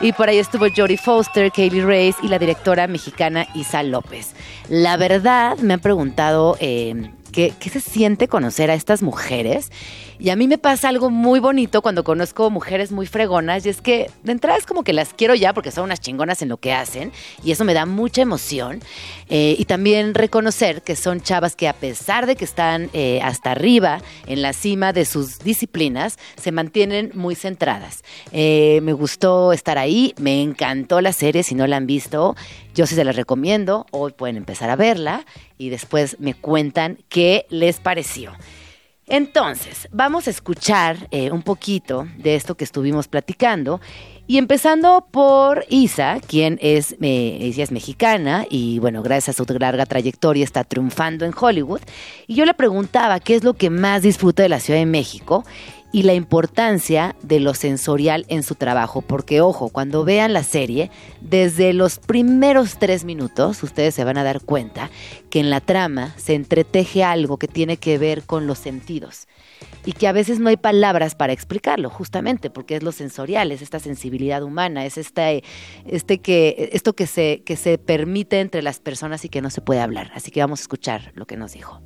y por ahí estuvo Jodie Foster, Kaylee Reyes y la directora mexicana Isa López. La verdad, me han preguntado... Eh, ¿Qué, se siente conocer a estas mujeres? Y a mí me pasa algo muy bonito cuando conozco mujeres muy fregonas y es que de entrada es como que las quiero ya porque son unas chingonas en lo que hacen y eso me da mucha emoción. Eh, y también reconocer que son chavas que a pesar de que están eh, hasta arriba en la cima de sus disciplinas, se mantienen muy centradas. Eh, me gustó estar ahí, me encantó la serie, si no la han visto, yo sí se las recomiendo, hoy pueden empezar a verla y después me cuentan qué les pareció. Entonces, vamos a escuchar un poquito de esto que estuvimos platicando y empezando por Isa, quien es, eh, ella es mexicana y bueno, gracias a su larga trayectoria está triunfando en Hollywood. Y yo le preguntaba qué es lo que más disfruta de la Ciudad de México y la importancia de lo sensorial en su trabajo, porque ojo, cuando vean la serie, desde los primeros tres minutos ustedes se van a dar cuenta que en la trama se entreteje algo que tiene que ver con los sentidos y que a veces no hay palabras para explicarlo, justamente porque es lo sensorial, es esta sensibilidad humana, es este, este que, esto que se, que se permite entre las personas y que no se puede hablar. Así que vamos a escuchar lo que nos dijo.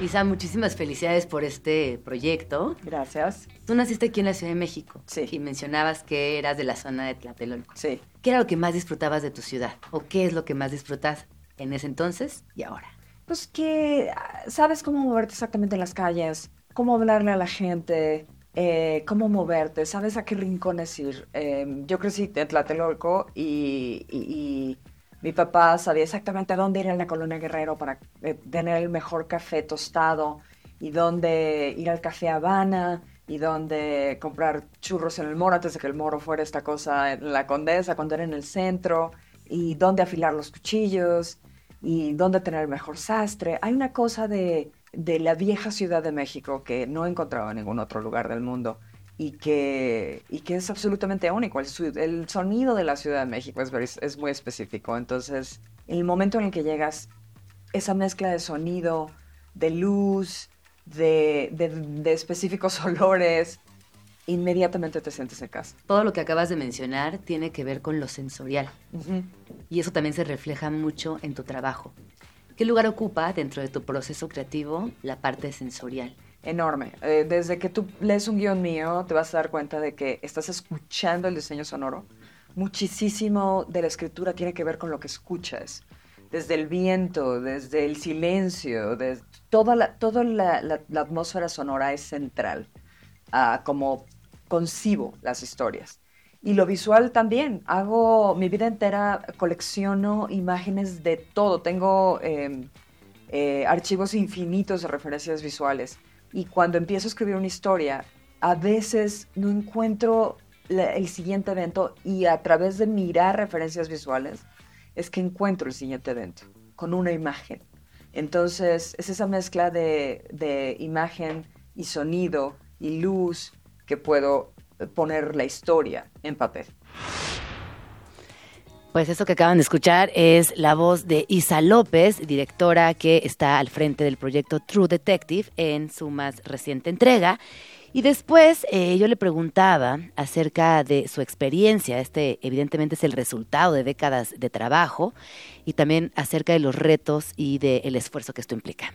Isa, muchísimas felicidades por este proyecto. Gracias. Tú naciste aquí en la Ciudad de México. Sí. Y mencionabas que eras de la zona de Tlatelolco. Sí. ¿Qué era lo que más disfrutabas de tu ciudad? ¿O qué es lo que más disfrutas en ese entonces y ahora? Pues que ah, sabes cómo moverte exactamente en las calles, cómo hablarle a la gente, eh, cómo moverte, sabes a qué rincones ir. Em, yo crecí en Tlatelolco y, mi papá sabía exactamente dónde ir en la colonia Guerrero para eh, tener el mejor café tostado y dónde ir al café Habana y dónde comprar churros en el Moro antes de que el Moro fuera esta cosa en la Condesa cuando era en el centro y dónde afilar los cuchillos y dónde tener el mejor sastre. Hay una cosa de de la vieja Ciudad de México que no he encontrado en ningún otro lugar del mundo y que, y que es absolutamente único. El, el sonido de la Ciudad de México es, es muy específico. Entonces, el momento en el que llegas, esa mezcla de sonido, de luz, de, de, específicos olores, inmediatamente te sientes en casa. Todo lo que acabas de mencionar tiene que ver con lo sensorial. Y eso también se refleja mucho en tu trabajo. ¿Qué lugar ocupa dentro de tu proceso creativo la parte sensorial? Enorme. Eh, desde que tú lees un guion mío, te vas a dar cuenta de que estás escuchando el diseño sonoro. Muchísimo de la escritura tiene que ver con lo que escuchas. Desde el viento, desde el silencio, desde toda la, toda la, atmósfera sonora es central a cómo concibo las historias. Y lo visual también. Hago mi vida entera, colecciono imágenes de todo. Tengo em, eh, archivos infinitos de referencias visuales. Y cuando empiezo a escribir una historia, a veces no encuentro el siguiente evento y a través de mirar referencias visuales es que encuentro el siguiente evento con una imagen. Entonces es esa mezcla de, de imagen y sonido y luz que puedo poner la historia en papel. Pues eso que acaban de escuchar es la voz de Isa López, directora que está al frente del proyecto True Detective en su más reciente entrega. Y después eh, yo le preguntaba acerca de su experiencia, este evidentemente es el resultado de décadas de trabajo, y también acerca de los retos y del esfuerzo que esto implica.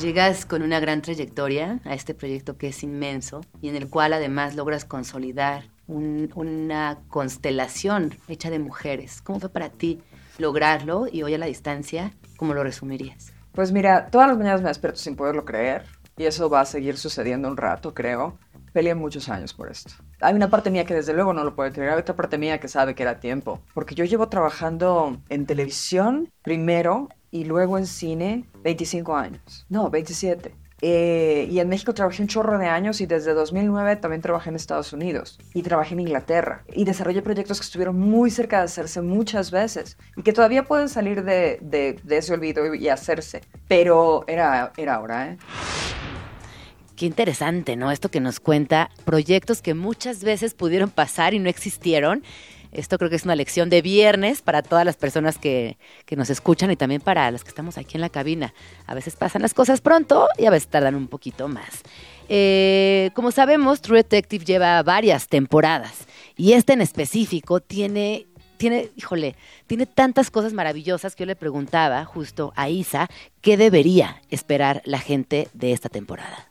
Llegas con una gran trayectoria a este proyecto que es inmenso y en el cual además logras consolidar una constelación hecha de mujeres. ¿Cómo fue para ti lograrlo y hoy a la distancia, cómo lo resumirías? Pues mira, todas las mañanas me despierto sin poderlo creer y eso va a seguir sucediendo un rato, creo. Peleé muchos años por esto. Hay una parte mía que desde luego no lo puede creer, hay otra parte mía que sabe que era tiempo, porque yo llevo trabajando en televisión primero y luego en cine 25 años. No, 27. Eh, y en México trabajé un chorro de años y desde 2009 también trabajé en Estados Unidos y trabajé en Inglaterra y desarrollé proyectos que estuvieron muy cerca de hacerse muchas veces y que todavía pueden salir de, de, ese olvido y hacerse, pero era, era hora, ¿eh? Qué interesante, ¿no? Esto que nos cuenta, proyectos que muchas veces pudieron pasar y no existieron esto creo que es una lección de viernes para todas las personas que, nos escuchan y también para las que estamos aquí en la cabina. A veces pasan las cosas pronto y a veces tardan un poquito más. Eh, como sabemos, True Detective lleva varias temporadas y este en específico tiene tiene, híjole, tiene tantas cosas maravillosas que yo le preguntaba justo a Isa qué debería esperar la gente de esta temporada.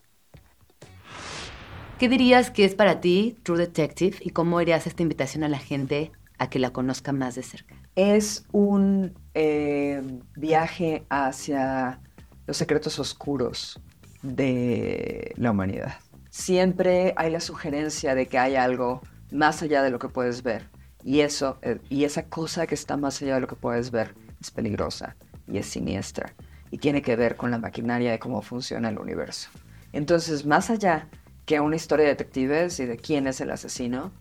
¿Qué dirías que es para ti True Detective y cómo harías esta invitación a la gente a que la conozca más de cerca? Es un eh, viaje hacia los secretos oscuros de la humanidad. Siempre hay la sugerencia de que hay algo más allá de lo que puedes ver. Y eso, eh, y esa cosa que está más allá de lo que puedes ver es peligrosa y es siniestra. Y tiene que ver con la maquinaria de cómo funciona el universo. Entonces, más allá que una historia de detectives y de quién es el asesino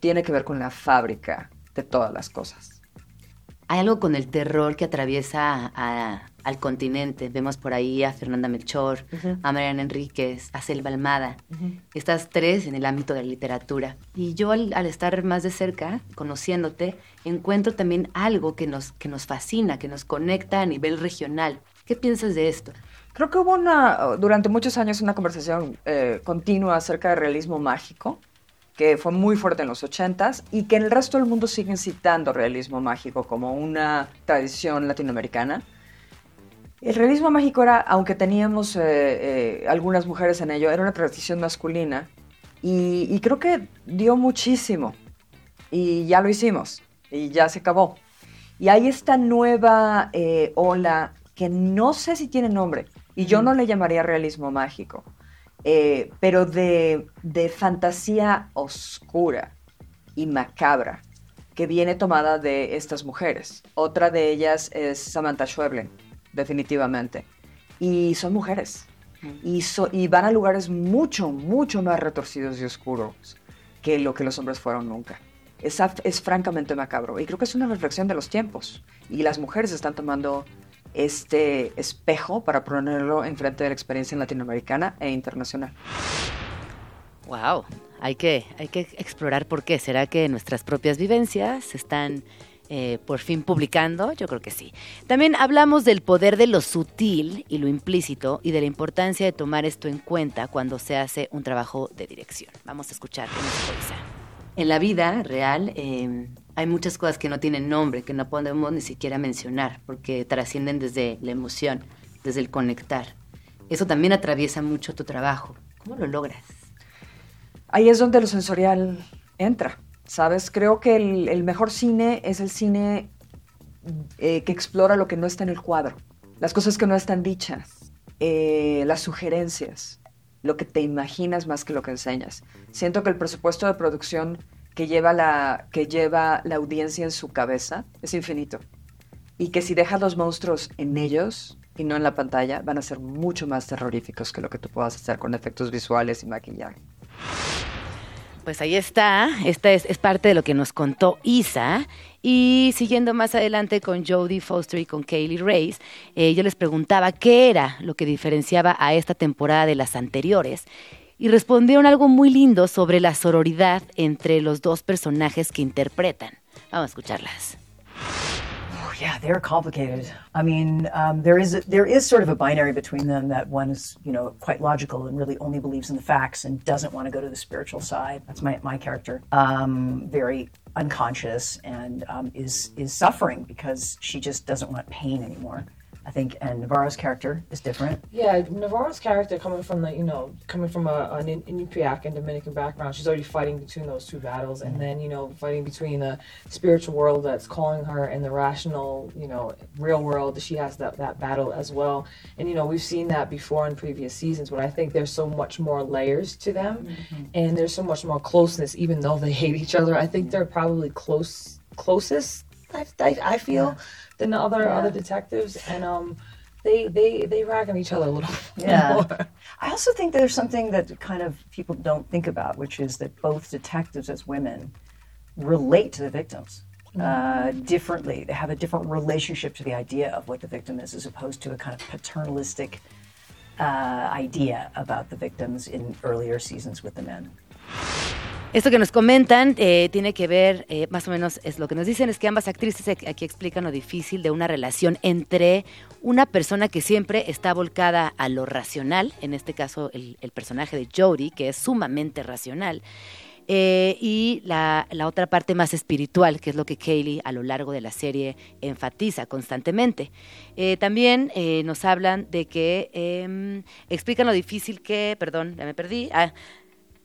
tiene que ver con la fábrica de todas las cosas. Hay algo con el terror que atraviesa al continente. Vemos por ahí a Fernanda Melchor, a Mariana Enríquez, a Selva Almada. Estas tres en el ámbito de la literatura. Y yo al, estar más de cerca, conociéndote, encuentro también algo que nos, que nos fascina, que nos conecta a nivel regional. ¿Qué piensas de esto? Creo que hubo una, durante muchos años una conversación eh, continua acerca del realismo mágico, que fue muy fuerte en los ochentas y que en el resto del mundo siguen citando realismo mágico como una tradición latinoamericana. El realismo mágico era, aunque teníamos eh, eh, algunas mujeres en ello, era una tradición masculina y, creo que dio muchísimo y ya lo hicimos y ya se acabó. Y hay esta nueva ola que no sé si tiene nombre, y yo no le llamaría realismo mágico, eh, pero de, fantasía oscura y macabra que viene tomada de estas mujeres. Otra de ellas es Samantha Schweblin, definitivamente. Y son mujeres. Y, y van a lugares mucho, mucho más retorcidos y oscuros que lo que los hombres fueron nunca. Es, es francamente macabro. Y creo que es una reflexión de los tiempos. Y las mujeres están tomando este espejo para ponerlo enfrente de la experiencia latinoamericana e internacional. Wow, hay que, hay que explorar por qué. ¿Será que nuestras propias vivencias se están eh, por fin publicando? Yo creo que sí. También hablamos del poder de lo sutil y lo implícito y de la importancia de tomar esto en cuenta cuando se hace un trabajo de dirección. Vamos a escuchar qué nos En la vida real, eh, hay muchas cosas que no tienen nombre, que no podemos ni siquiera mencionar, porque trascienden desde la emoción, desde el conectar. Eso también atraviesa mucho tu trabajo. ¿Cómo lo logras? Ahí es donde lo sensorial entra, ¿sabes? Creo que el, mejor cine es el cine eh, que explora lo que no está en el cuadro, las cosas que no están dichas, eh, las sugerencias, lo que te imaginas más que lo que enseñas. Siento que el presupuesto de producción que lleva la, que lleva la audiencia en su cabeza es infinito. Y que si dejas los monstruos en ellos y no en la pantalla, van a ser mucho más terroríficos que lo que tú puedas hacer con efectos visuales y maquillaje. Pues ahí está, esta es, parte de lo que nos contó Isa. Y siguiendo más adelante con Jodie Foster y con Kaylee Reyes, eh, yo les preguntaba qué era lo que diferenciaba a esta temporada de las anteriores y respondieron algo muy lindo sobre la sororidad entre los dos personajes que interpretan. Vamos a escucharlas. Oh, yeah, they're complicated. I mean, um, there is a, there is sort of a binary between them that one is, you know, quite logical and really only believes in the facts and doesn't want to go to the spiritual side. That's my my character. Um, very unconscious and um, is is suffering because she just doesn't want pain anymore. I think, and Navarro's character is different. Yeah, Navarro's character coming from the, you know, coming from a, an Inupiaq and Dominican background, she's already fighting between those two battles, and then, you know, fighting between the spiritual world that's calling her and the rational, you know, real world. She has that, that battle as well. And, you know, we've seen that before in previous seasons, but I think there's so much more layers to them, mm-hmm. and there's so much more closeness, even though they hate each other. I think they're probably close, closest, I, I, I feel. Yeah than the other yeah. other detectives. And um, they they they rag on each other a little Yeah. more. I also think there's something that kind of people don't think about, which is that both detectives as women relate to the victims uh, differently. They have a different relationship to the idea of what the victim is, as opposed to a kind of paternalistic uh, idea about the victims in earlier seasons with the men. Esto que nos comentan eh, tiene que ver, eh, más o menos es lo que nos dicen, es que ambas actrices ac- aquí explican lo difícil de una relación entre una persona que siempre está volcada a lo racional, en este caso el, personaje de Jodie, que es sumamente racional, eh, y la, la otra parte más espiritual, que es lo que Kaylee a lo largo de la serie enfatiza constantemente. Eh, también nos hablan de que em, explican lo difícil que, perdón, ya me perdí, ah,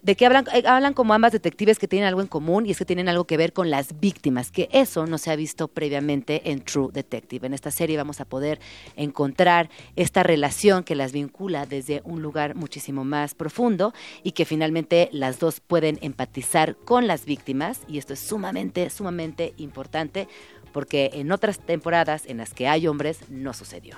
de que hablan, eh, hablan como ambas detectives que tienen algo en común y es que tienen algo que ver con las víctimas, que eso no se ha visto previamente en True Detective. En esta serie vamos a poder encontrar esta relación que las vincula desde un lugar muchísimo más profundo y que finalmente las dos pueden empatizar con las víctimas y esto es sumamente, sumamente importante porque en otras temporadas en las que hay hombres no sucedió.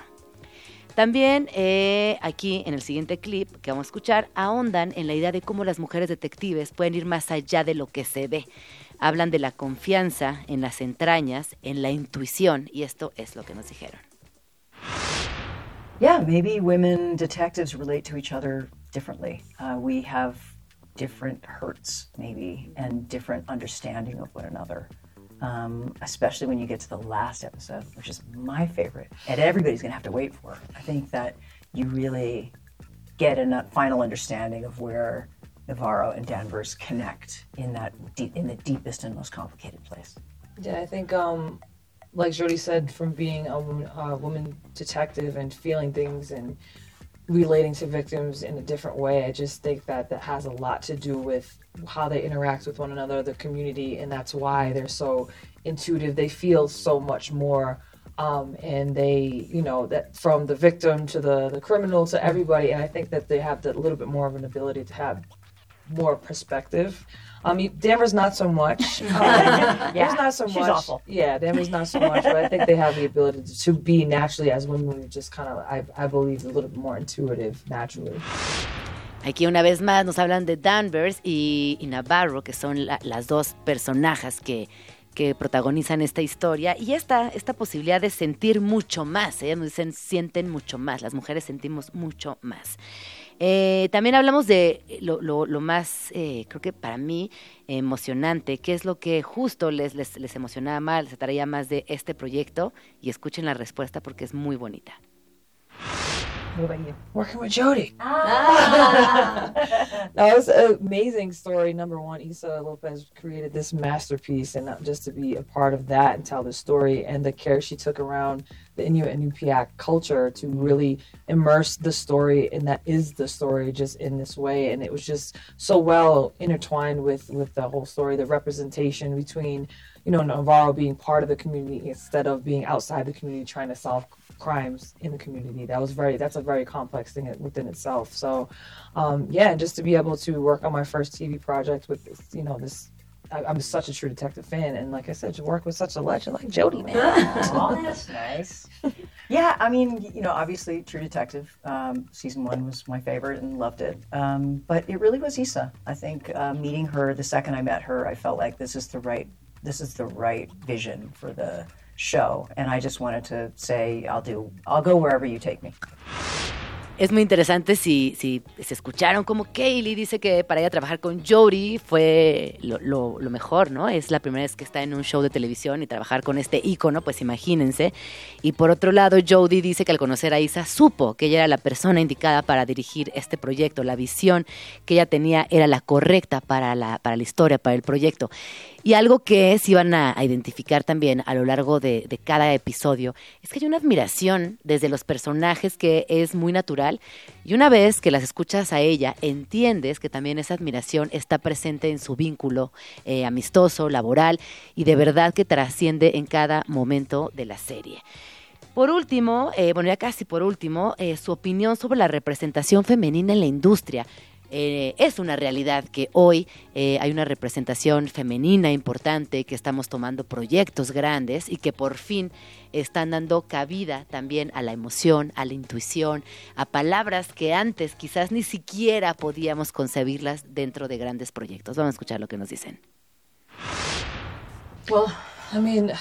También eh, aquí en el siguiente clip que vamos a escuchar, ahondan en la idea de cómo las mujeres detectives pueden ir más allá de lo que se ve. Hablan de la confianza en las entrañas, en la intuición, y esto es lo que nos dijeron. Yeah, maybe women detectives relate to each other differently. Uh, we have different hurts, maybe, and different understanding of one another. Um, especially when you get to the last episode, which is my favorite, and everybody's going to have to wait for. I think that you really get a final understanding of where Navarro and Danvers connect in that deep, in the deepest and most complicated place. Yeah, I think, um, like Jody said, from being a woman, woman detective and feeling things and relating to victims in a different way, I just think that that has a lot to do with how they interact with one another, the community, and that's why they're so intuitive. They feel so much more. Um, and they, you know, that from the victim to the, the criminal to everybody, and I think that they have that little bit more of an ability to have more perspective. Um, you- Danvers not so much. Um, Danvers not so she's much. awful. Yeah, Danvers not so much, but I think they have the ability to, to be naturally as women. We're just kind of, I, I believe, a little bit more intuitive naturally. Aquí una vez más nos hablan de Danvers y, y Navarro, que son la- las dos personajes que, que protagonizan esta historia y esta, esta posibilidad de sentir mucho más. Ellas nos dicen, sienten mucho más, las mujeres sentimos mucho más. Eh, también hablamos de lo, lo- lo más, eh, creo que para mí, emocionante, qué es lo que justo les, les, les emocionaba más, les atraía más de este proyecto y escuchen la respuesta porque es muy bonita. What about you? Working with Jody. Ah. that was an amazing story. Number one, Issa Lopez created this masterpiece, and not just to be a part of that and tell the story and the care she took around the Inuit and Nupiaq culture to really immerse the story, and that is the story, just in this way. And it was just so well intertwined with with the whole story, the representation between you know Navarro being part of the community instead of being outside the community trying to solve crimes in the community. That was very that's a very complex thing within itself. So um, yeah, and just to be able to work on my first TV project with this, you know this. I, I'm such a true detective fan, and like I said, to work with such a legend like Jodie, man. Oh, that's nice. Yeah, I mean, you know, obviously, True Detective um, season one was my favorite and loved it. Um, but it really was Issa. I think uh, meeting her the second I met her, I felt like this is the right this is the right vision for the show, and I just wanted to say, I'll do, I'll go wherever you take me. Es muy interesante si, si se escucharon como Kaylee dice que para ella trabajar con Jodie fue lo, lo- lo mejor, ¿no? Es la primera vez que está en un show de televisión y trabajar con este ícono, pues imagínense. Y por otro lado, Jodie dice que al conocer a Isa supo que ella era la persona indicada para dirigir este proyecto. La visión que ella tenía era la correcta para la, para la historia, para el proyecto. Y algo que se iban a, identificar también a lo largo de, de cada episodio es que hay una admiración desde los personajes que es muy natural y una vez que las escuchas a ella entiendes que también esa admiración está presente en su vínculo eh, amistoso, laboral y de verdad que trasciende en cada momento de la serie. Por último, eh, bueno, ya casi por último, eh, su opinión sobre la representación femenina en la industria. Eh, es una realidad que hoy eh, hay una representación femenina importante, que estamos tomando proyectos grandes y que por fin están dando cabida también a la emoción, a la intuición, a palabras que antes quizás ni siquiera podíamos concebirlas dentro de grandes proyectos. Vamos a escuchar lo que nos dicen. Well, I mean,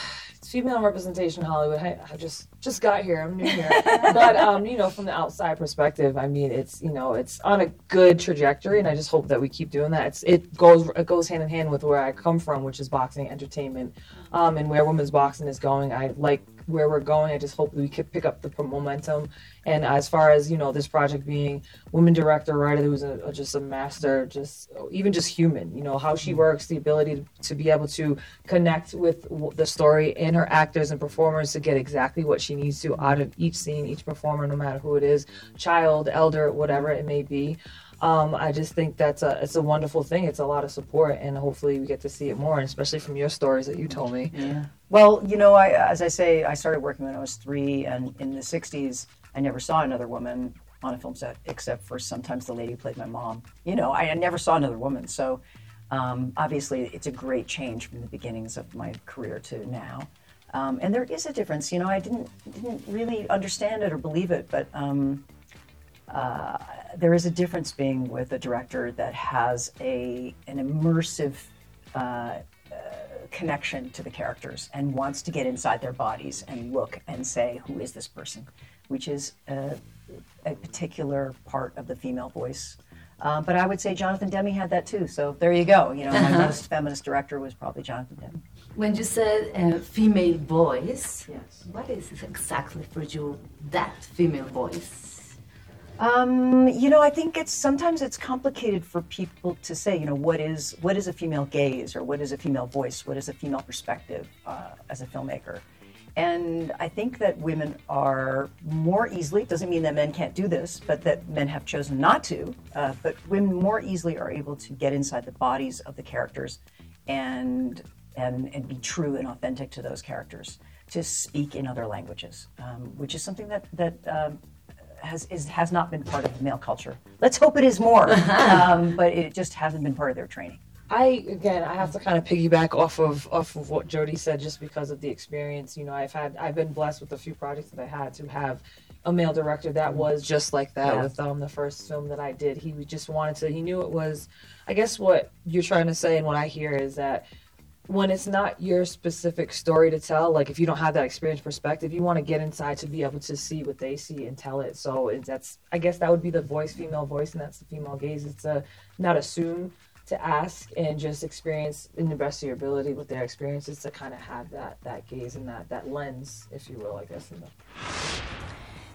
female representation in Hollywood. I, I just just got here. I'm new here, but um, you know, from the outside perspective, I mean, it's you know, it's on a good trajectory, and I just hope that we keep doing that. It's it goes it goes hand in hand with where I come from, which is boxing entertainment, um, and where women's boxing is going. I like where we're going. I just hope we could pick up the momentum. And as far as you know, this project being women director, writer, who's a, a, just a master, just even just human. You know how she mm-hmm. works, the ability to, to be able to connect with the story and her actors and performers to get exactly what she needs to out of each scene, each performer, no matter who it is, child, elder, whatever it may be. Um, I just think that's a it's a wonderful thing. It's a lot of support, and hopefully we get to see it more, and especially from your stories that you told me. Yeah. Well, you know, I as I say, I started working when I was three, and in the '60s, I never saw another woman on a film set except for sometimes the lady who played my mom. You know, I, I never saw another woman, so um, obviously it's a great change from the beginnings of my career to now. Um, and there is a difference. You know, I didn't didn't really understand it or believe it, but um, uh, there is a difference being with a director that has a an immersive uh, uh, connection to the characters and wants to get inside their bodies and look and say, "Who is this person?" Which is a, a particular part of the female voice. Uh, but I would say Jonathan Demme had that too. So there you go. You know, my most feminist director was probably Jonathan Demme. When you said uh, female voice, yes. what is exactly for you that female voice? Um, you know, I think it's sometimes it's complicated for people to say, you know, what is what is a female gaze or what is a female voice, what is a female perspective uh, as a filmmaker. And I think that women are more easily, doesn't mean that men can't do this, but that men have chosen not to, uh, but women more easily are able to get inside the bodies of the characters and, and, and be true and authentic to those characters, to speak in other languages, um, which is something that, that um, has, is, has not been part of the male culture. Let's hope it is more, um, but it just hasn't been part of their training. I again, I have to kind of piggyback off of off of what Jody said, just because of the experience. You know, I've had, I've been blessed with a few projects that I had to have a male director that was just like that. Yeah. With um the first film that I did, he just wanted to. He knew it was. I guess what you're trying to say and what I hear is that when it's not your specific story to tell, like if you don't have that experience perspective, you want to get inside to be able to see what they see and tell it. So that's, I guess that would be the voice, female voice, and that's the female gaze. It's a not assume to ask and just experience in the best of your ability with their experiences to kind of have that that gaze and that that lens, if you will, I guess.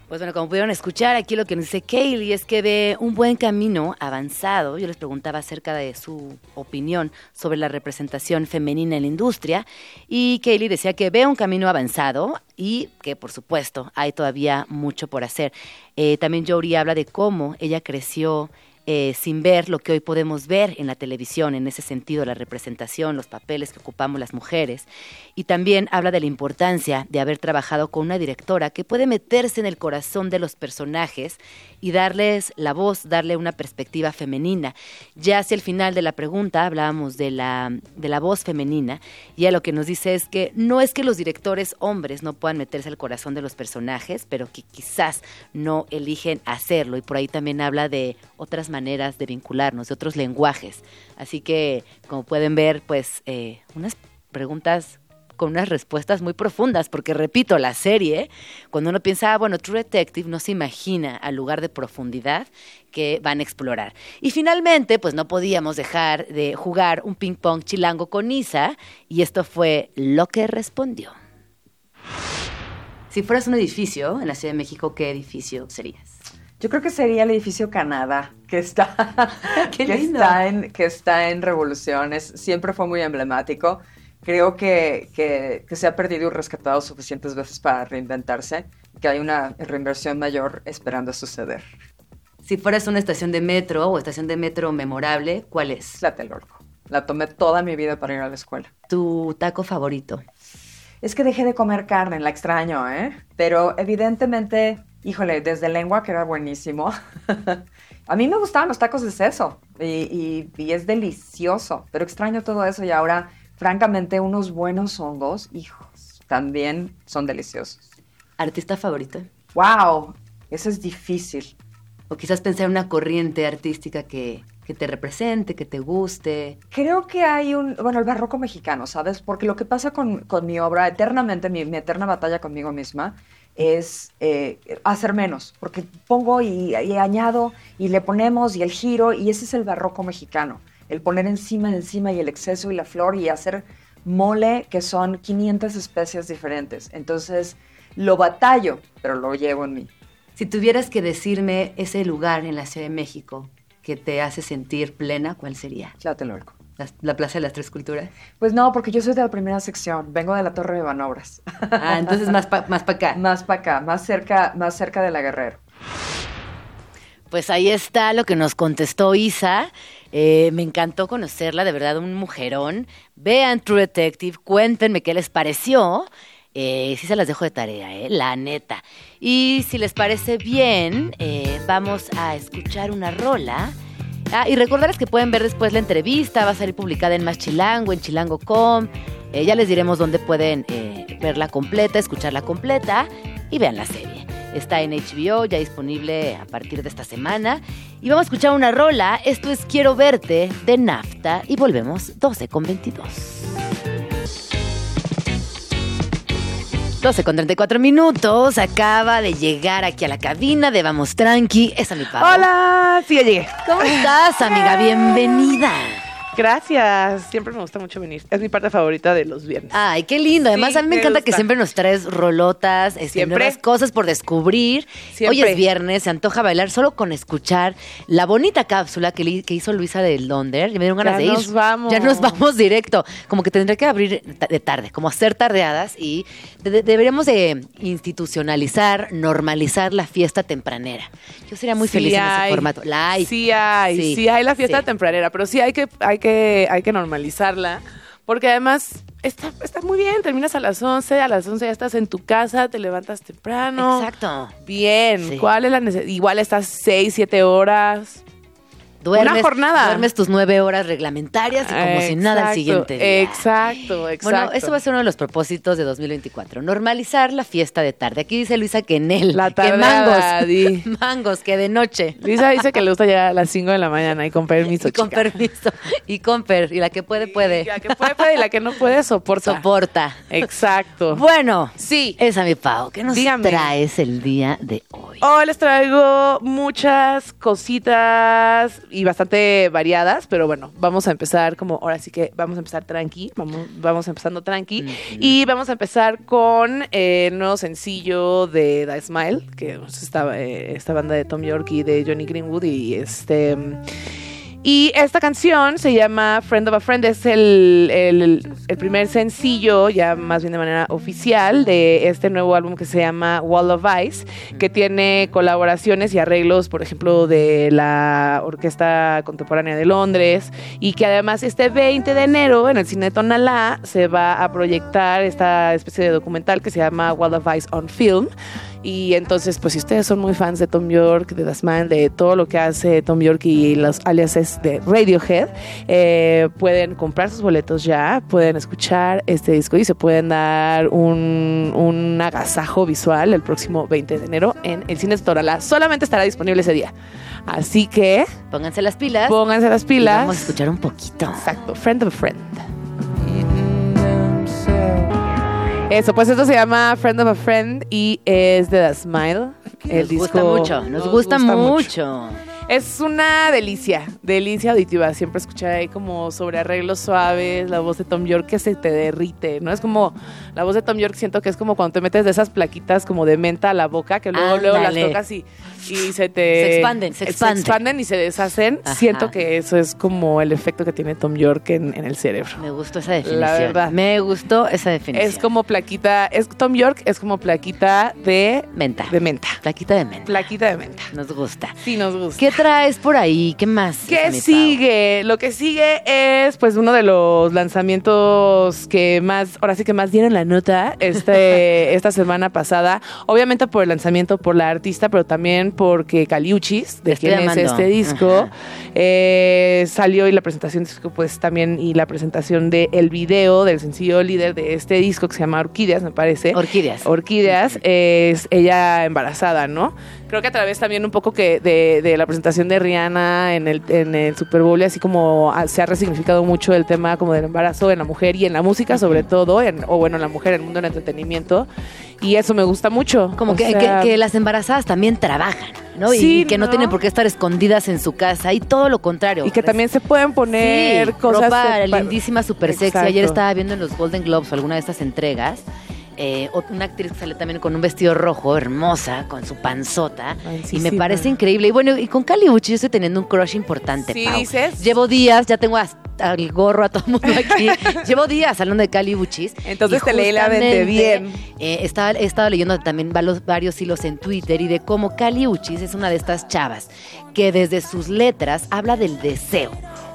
Pues bueno, como pudieron escuchar, aquí lo que nos dice Kaylee es que ve un buen camino avanzado. Yo les preguntaba acerca de su opinión sobre la representación femenina en la industria y Kaylee decía que ve un camino avanzado y que por supuesto hay todavía mucho por hacer. Eh, también Jory habla de cómo ella creció eh, sin ver lo que hoy podemos ver en la televisión, en ese sentido, la representación, los papeles que ocupamos las mujeres. Y también habla de la importancia de haber trabajado con una directora que puede meterse en el corazón de los personajes y darles la voz, darle una perspectiva femenina. Ya hacia el final de la pregunta hablábamos de la, de la voz femenina y ella lo que nos dice es que no es que los directores hombres no puedan meterse al corazón de los personajes, pero que quizás no eligen hacerlo. Y por ahí también habla de otras maneras de vincularnos, de otros lenguajes. Así que, como pueden ver, pues eh, unas preguntas con unas respuestas muy profundas, porque repito, la serie, cuando uno piensa, ah, bueno, True Detective no se imagina al lugar de profundidad que van a explorar. Y finalmente, pues no podíamos dejar de jugar un ping pong chilango con Isa, y esto fue lo que respondió. Si fueras un edificio en la Ciudad de México, ¿qué edificio serías? Yo creo que sería el edificio Canadá, que está, Qué que lindo. está, en, que está en Revoluciones. Siempre fue muy emblemático. Creo que, que, que se ha perdido y rescatado suficientes veces para reinventarse, que hay una reinversión mayor esperando suceder. Si fueras una estación de metro o estación de metro memorable, ¿cuál es? Tlatelolco. La tomé toda mi vida para ir a la escuela. Tu taco favorito. Es que dejé de comer carne, la extraño, ¿eh? Pero evidentemente híjole, desde lengua, que era buenísimo. a mí me gustaban los tacos de seso y, y- y es delicioso, pero extraño todo eso y ahora, francamente, unos buenos hongos, hijos, también son deliciosos. ¿Artista favorito? ¡Wow! Eso es difícil. O quizás pensar en una corriente artística que, que te represente, que te guste. Creo que hay un, bueno, el barroco mexicano, ¿sabes? Porque lo que pasa con, con mi obra, eternamente, mi, mi eterna batalla conmigo misma, es eh, hacer menos, porque pongo y, y añado y le ponemos y el giro, y ese es el barroco mexicano, el poner encima, encima y el exceso y la flor y hacer mole que son 500 especies diferentes. Entonces, lo batallo, pero lo llevo en mí. Si tuvieras que decirme ese lugar en la Ciudad de México que te hace sentir plena, ¿cuál sería? Tlatelolco. ¿La, la Plaza de las Tres Culturas? Pues no, porque yo soy de la primera sección, vengo de la Torre de Banobras. Ah, entonces más para más pa acá. Más para acá, más cerca, más cerca de la Guerrero. Pues ahí está lo que nos contestó Isa. Eh, me encantó conocerla, de verdad, un mujerón. Vean True Detective, cuéntenme qué les pareció. Eh, sí se las dejo de tarea, eh, la neta. Y si les parece bien, eh, vamos a escuchar una rola. Ah, y recordarles que pueden ver después la entrevista, va a salir publicada en Más Chilango, en chilango.com. Eh, ya les diremos dónde pueden eh, verla completa, escucharla completa y vean la serie. Está en HBO, ya disponible a partir de esta semana. Y vamos a escuchar una rola. Esto es Quiero verte de Nafta y volvemos 12 con 22. 12 con 34 minutos. Acaba de llegar aquí a la cabina de Vamos Tranqui. Esa es mi Pau. Hola, sí, ya llegué. ¿Cómo estás, amiga? Bienvenida. Gracias, siempre me gusta mucho venir. Es mi parte favorita de los viernes. Ay, qué lindo. Además, Sí, a mí me encanta que siempre nos traes rolotas, este, Siempre. nuevas cosas por descubrir. Siempre. Hoy es viernes, se antoja bailar solo con escuchar la bonita cápsula que, hizo Luisa del Donder. Y me dieron ganas Ya de ir. nos vamos. Ya nos vamos directo. Como que tendré que abrir de tarde, como hacer tardeadas y de- de- deberíamos de institucionalizar, normalizar la fiesta tempranera. Yo sería muy Sí feliz en ese formato. La hay. Sí hay, Sí, sí, hay la fiesta tempranera, pero sí hay que, hay que, hay que normalizarla, porque además está, está muy bien, terminas a las 11, a las 11 ya estás en tu casa, te levantas temprano. Exacto. Bien, Sí. ¿cuál es la necesidad? Igual estás 6, 7 horas. Duermes, Una jornada. Duermes tus nueve horas reglamentarias y como si nada al Exacto, siguiente día. Exacto, exacto. Bueno, eso va a ser uno de los propósitos de 2024. Normalizar la fiesta de tarde. Aquí dice Luisa que en él. La que tardeada, mangos. di. mangos, que de noche. Lisa dice que le gusta llegar a las 5 de la mañana y con permiso, Y con chica. permiso. Y con per. Y la que puede, puede. Y la que puede, puede, y la que no puede, soporta. Soporta. Exacto. Bueno, Sí. esa mi Pau. ¿Qué nos Dígame. traes el día de hoy? Hoy les traigo muchas cositas y bastante variadas, pero bueno, vamos a empezar como, ahora sí que vamos a empezar tranqui, vamos, vamos empezando tranqui. Y vamos a empezar con eh, el nuevo sencillo de The Smile, que es esta, eh, esta banda de Tom York y de Johnny Greenwood y este... Y esta canción se llama Friend of a Friend, es el, el- primer sencillo, ya más bien de manera oficial, de este nuevo álbum que se llama Wall of Ice, que tiene colaboraciones y arreglos, por ejemplo, de la Orquesta Contemporánea de Londres, y que además este 20 de enero en el Cine Tonalá se va a proyectar esta especie de documental que se llama Wall of Ice on Film. Y entonces, pues si ustedes son muy fans de Tom York, de Das Man, de todo lo que hace Tom York y los aliases de Radiohead, eh, pueden comprar sus boletos ya, pueden escuchar este disco y se pueden dar un, un agasajo visual el próximo 20 de enero en el Cine Torala. Solamente estará disponible ese día. Así que Pónganse las pilas. pónganse las y pilas. Vamos a escuchar un poquito. Exacto, Friend of a Friend. Eso, pues esto se llama Friend of a Friend y es de The Smile. El nos disco gusta mucho, nos, gusta, mucho. Es una delicia, delicia auditiva. Siempre escuchar ahí como sobre arreglos suaves, la voz de Tom York que se te derrite, ¿no? Es como la voz de Tom York, siento que es como cuando te metes de esas plaquitas como de menta a la boca, que luego, luego las tocas y, y se te... Se expanden, se expanden. y se deshacen. Ajá. Siento que eso es como el efecto que tiene Tom York en, en el cerebro. Me gustó esa definición. La verdad. Me gustó esa definición. Es como plaquita, es Tom York es como plaquita de, menta. de menta. Plaquita de menta. Plaquita de menta. Nos gusta. Sí, nos gusta. ¿Qué traes por ahí? ¿Qué más? ¿Qué sigue? Lo que sigue es pues uno de los lanzamientos que más, ahora sí que más dieron la nota este, esta semana pasada. Obviamente por el lanzamiento por la artista, pero también porque Caliuchis, de Estoy quien es este disco, eh, salió y la presentación del disco pues también y la presentación del el video del sencillo líder de este disco que se llama Orquídeas, me parece. Orquídeas. Orquídeas, es ella embarazada, ¿no? Creo que a través también un poco que de, de la presentación de Rihanna en el, en el Super Bowl, así como ha- se ha resignificado mucho el tema como del embarazo en la mujer y en la música sobre todo, en- o bueno, en la mujer en el mundo del entretenimiento. Y eso me gusta mucho. Como que, sea, que- que las embarazadas también trabajan, ¿no? Y- Sí, y que no, ¿no? tienen por qué estar escondidas en su casa y todo lo contrario. Y que también se pueden poner Sí, cosas... ropa de- lindísima, súper sexy. Ayer estaba viendo en los Golden Globes alguna de estas entregas. Eh, una actriz que sale también con un vestido rojo, hermosa, con su panzota. Ay, sí, y me sí, parece increíble. Y bueno, y con Cali Uchis yo estoy teniendo un crush importante. Sí, Pau. dices. Llevo días, ya tengo hasta el gorro a todo el mundo aquí. Llevo días hablando de Cali Uchis. Entonces te leí la mente bien. eh, estaba, he estado leyendo también varios hilos en Twitter y de cómo Cali Uchis es una de estas chavas que desde sus letras habla del deseo.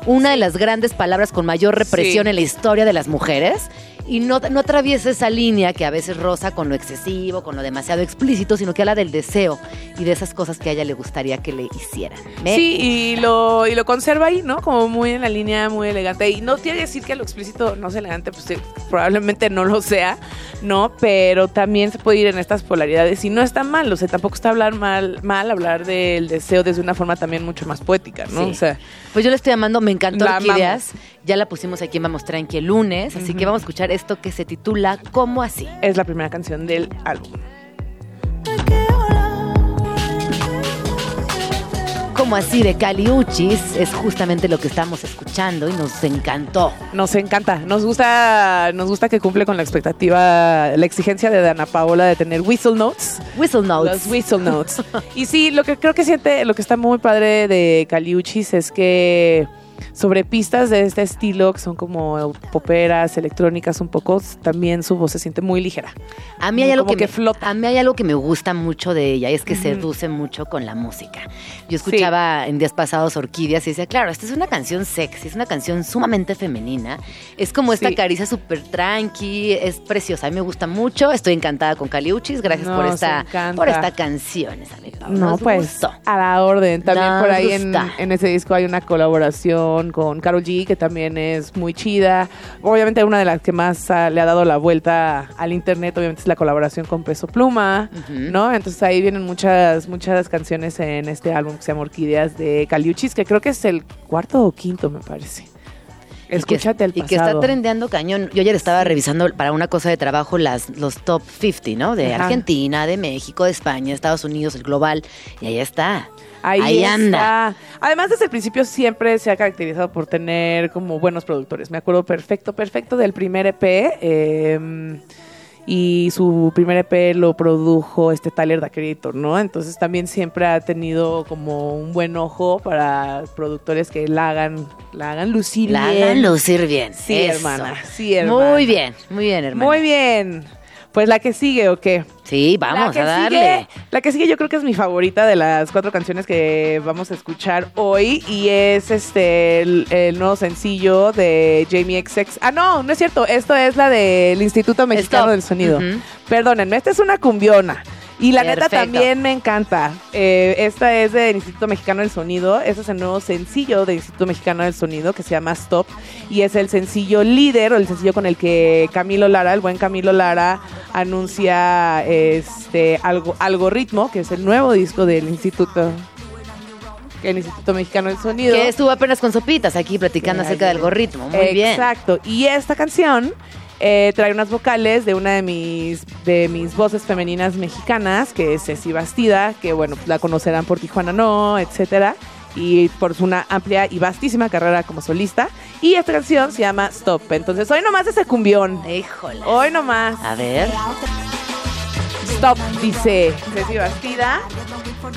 Una de las grandes palabras con mayor represión Sí. en la historia de las mujeres. Y no, no atraviesa esa línea que a veces roza con lo excesivo, con lo demasiado explícito, sino que habla del deseo y de esas cosas que a ella le gustaría que le hicieran. Me- Sí, y lo, y lo conserva ahí, ¿no? Como muy en la línea, muy elegante. Y no quiere decir que lo explícito no sea elegante, pues sí, probablemente no lo sea, ¿no? Pero también se puede ir en estas polaridades y no está mal, o sea, tampoco está hablar mal, mal hablar del deseo desde una forma también mucho más poética, ¿no? Sí. O sea, Pues yo le estoy amando, me encantó Orquídeas. Ya la pusimos aquí en Vamos Tranqui el lunes, así que vamos a escuchar esto que se titula ¿Cómo así? es la primera canción del álbum. Como así de Caliuchis es justamente lo que estamos escuchando y nos encantó. Nos encanta, nos gusta, nos gusta que cumple con la expectativa, la exigencia de Dana Paola de tener whistle notes. Whistle Notes. Los whistle notes. y sí, lo que creo que siente, lo que está muy padre de Caliuchis es que sobre pistas de este estilo, que son como poperas, electrónicas un poco, también su voz se siente muy ligera. A mí hay algo Como que, que me- flota. A mí hay algo que me gusta mucho de ella y es que seduce mucho con la música. Yo escuchaba en días pasados Orquídeas y decía, claro, esta es una canción sexy, es una canción sumamente femenina. Es como esta Sí. caricia súper tranqui, es preciosa. A mí me gusta mucho. Estoy encantada con Caliuchis. Gracias por esta, por esta canción, esa mi Pau. No, Nos pues gustó. a la orden. También Nos por ahí en, en ese disco hay una colaboración con Carol G, que también es muy chida. Obviamente una de las que más ah, le ha dado la vuelta al internet, obviamente es la colaboración con Peso Pluma. ¿no? Entonces ahí vienen muchas, muchas canciones en este álbum que se llama Orquídeas de Caliuchis, que creo que es el cuarto o quinto, me parece. Escúchate el Y que pasado. está trendeando cañón. Yo ayer estaba revisando para una cosa de trabajo las, los top 50, ¿no? De Ajá. Argentina, de México, de España, Estados Unidos, el global. Y ahí está. Ahí, está. anda. Además, desde el principio siempre se ha caracterizado por tener como buenos productores. Me acuerdo perfecto, perfecto del primer EP. eh, y su primer EP lo produjo este Tyler the Creator, ¿no? Entonces también siempre ha tenido como un buen ojo para productores que la hagan, la hagan lucir La bien. hagan lucir bien. Sí, Eso. hermana. Sí, hermana. Muy bien, muy bien, hermana. Muy bien. Pues la que sigue, ¿o qué? Sí, vamos a darle. sigue- la que sigue yo creo que es mi favorita de las cuatro canciones que vamos a escuchar hoy y es este el, el nuevo sencillo de Jamie XX. Ah, no, no es cierto. Esto es la del Instituto Mexicano Stop. del Sonido. Perdónenme, esta es una cumbiona. Y la neta también me encanta. Eh, esta es del Instituto Mexicano del Sonido. Este es el nuevo sencillo del Instituto Mexicano del Sonido que se llama Stop. Y es el sencillo líder o el sencillo con el que Camilo Lara, el buen Camilo Lara, anuncia este algo, algoritmo, que es el nuevo disco del Instituto. El Instituto Mexicano del Sonido. Que estuvo apenas con sopitas aquí platicando Ya, acerca del algoritmo. Muy bien. Exacto. Y esta canción eh, trae unas vocales de una de mis, de mis voces femeninas mexicanas, que es Ceci Bastida, que bueno, la conocerán por Tijuana No, etcétera. Y por su una amplia y vastísima carrera como solista. Y esta canción se llama Stop. Entonces, hoy nomás ese cumbión. Híjole. Hoy nomás. A ver. Stop, dice Ceci Bastida.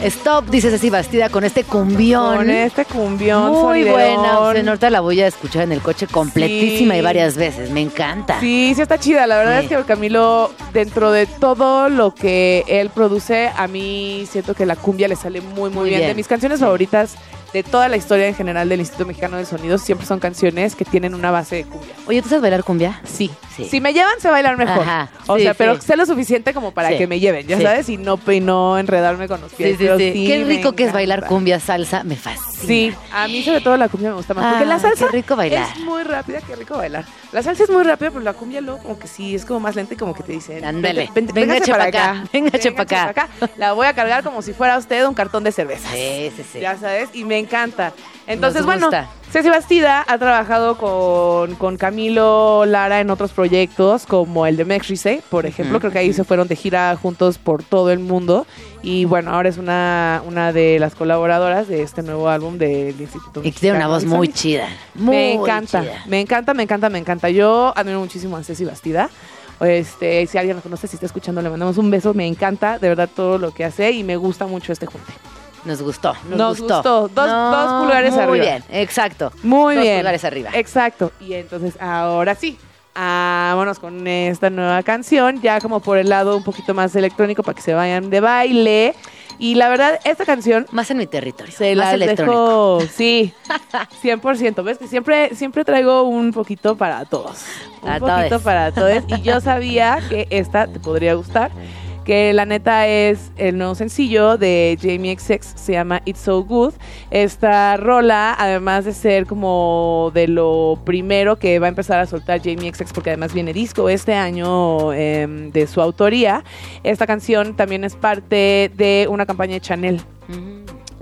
Stop, dice Ceci Bastida, con este cumbión. Con este cumbión Muy buena. O sea, ahorita la voy a escuchar en el coche completísima Sí. y varias veces. Me encanta. Sí, sí está chida. La verdad Sí. es que Camilo, dentro de todo lo que él produce, a mí siento que la cumbia le sale muy, muy, Muy bien. bien. De mis canciones favoritas de toda la historia en general del Instituto Mexicano del Sonido, siempre son canciones que tienen una base de cumbia. Oye, ¿tú sabes bailar cumbia? Sí. Sí. Si me llevan, sé bailar mejor. Ajá, o sí, sea, pero sé lo suficiente como para que me lleven, ya sabes, y no, y no enredarme con los pies. Sí, sí, pero sí. sí Qué me rico que es bailar cumbia, salsa. Me fascina. Sí, a mí sobre todo la cumbia me gusta más. Porque Ah, la salsa qué rico bailar. es muy rápida, qué rico bailar. La salsa es muy rápida, pero la cumbia luego como que sí, es como más lenta y como que te dicen... Ándale. "Vente, vente, Venga, para acá. Venga, chepa Véngase acá". para La voy a cargar como si fuera usted un cartón de cerveza. Sí, sí, sí. Ya sabes, y me encanta. Entonces, bueno. Ceci Bastida ha trabajado con, con Camilo Lara en otros proyectos, como el de Mexrice, por ejemplo. Creo que ahí se fueron de gira juntos por todo el mundo. Y bueno, ahora es una, una de las colaboradoras de este nuevo álbum del Instituto Y tiene una voz muy chida. Muy Me encanta, chida. me encanta, me encanta, me encanta. Yo admiro muchísimo a Ceci Bastida. Este, si alguien la conoce, si está escuchando, le mandamos un beso. Me encanta, de verdad, todo lo que hace y me gusta mucho este junte. Nos gustó. Nos, Nos gustó. Dos- dos pulgares muy arriba. bien, exacto. Muy Dos bien. pulgares arriba. Exacto. Y entonces, ahora sí. Vámonos con esta nueva canción, ya como por el lado un poquito más electrónico para que se vayan de baile. Y la verdad, esta canción Más en mi territorio. se más la electrónico. dejo, sí, 100%. ¿Ves que siempre, siempre traigo un poquito para todos? Un Para poquito todes. para todos. Y yo sabía que esta te podría gustar. Que la neta es el nuevo sencillo de Jamie XX, se llama It's So Good. Esta rola, además de ser como de lo primero que va a empezar a soltar Jamie XX, porque además viene disco este año em, de su autoría, esta canción también es parte de una campaña de Chanel.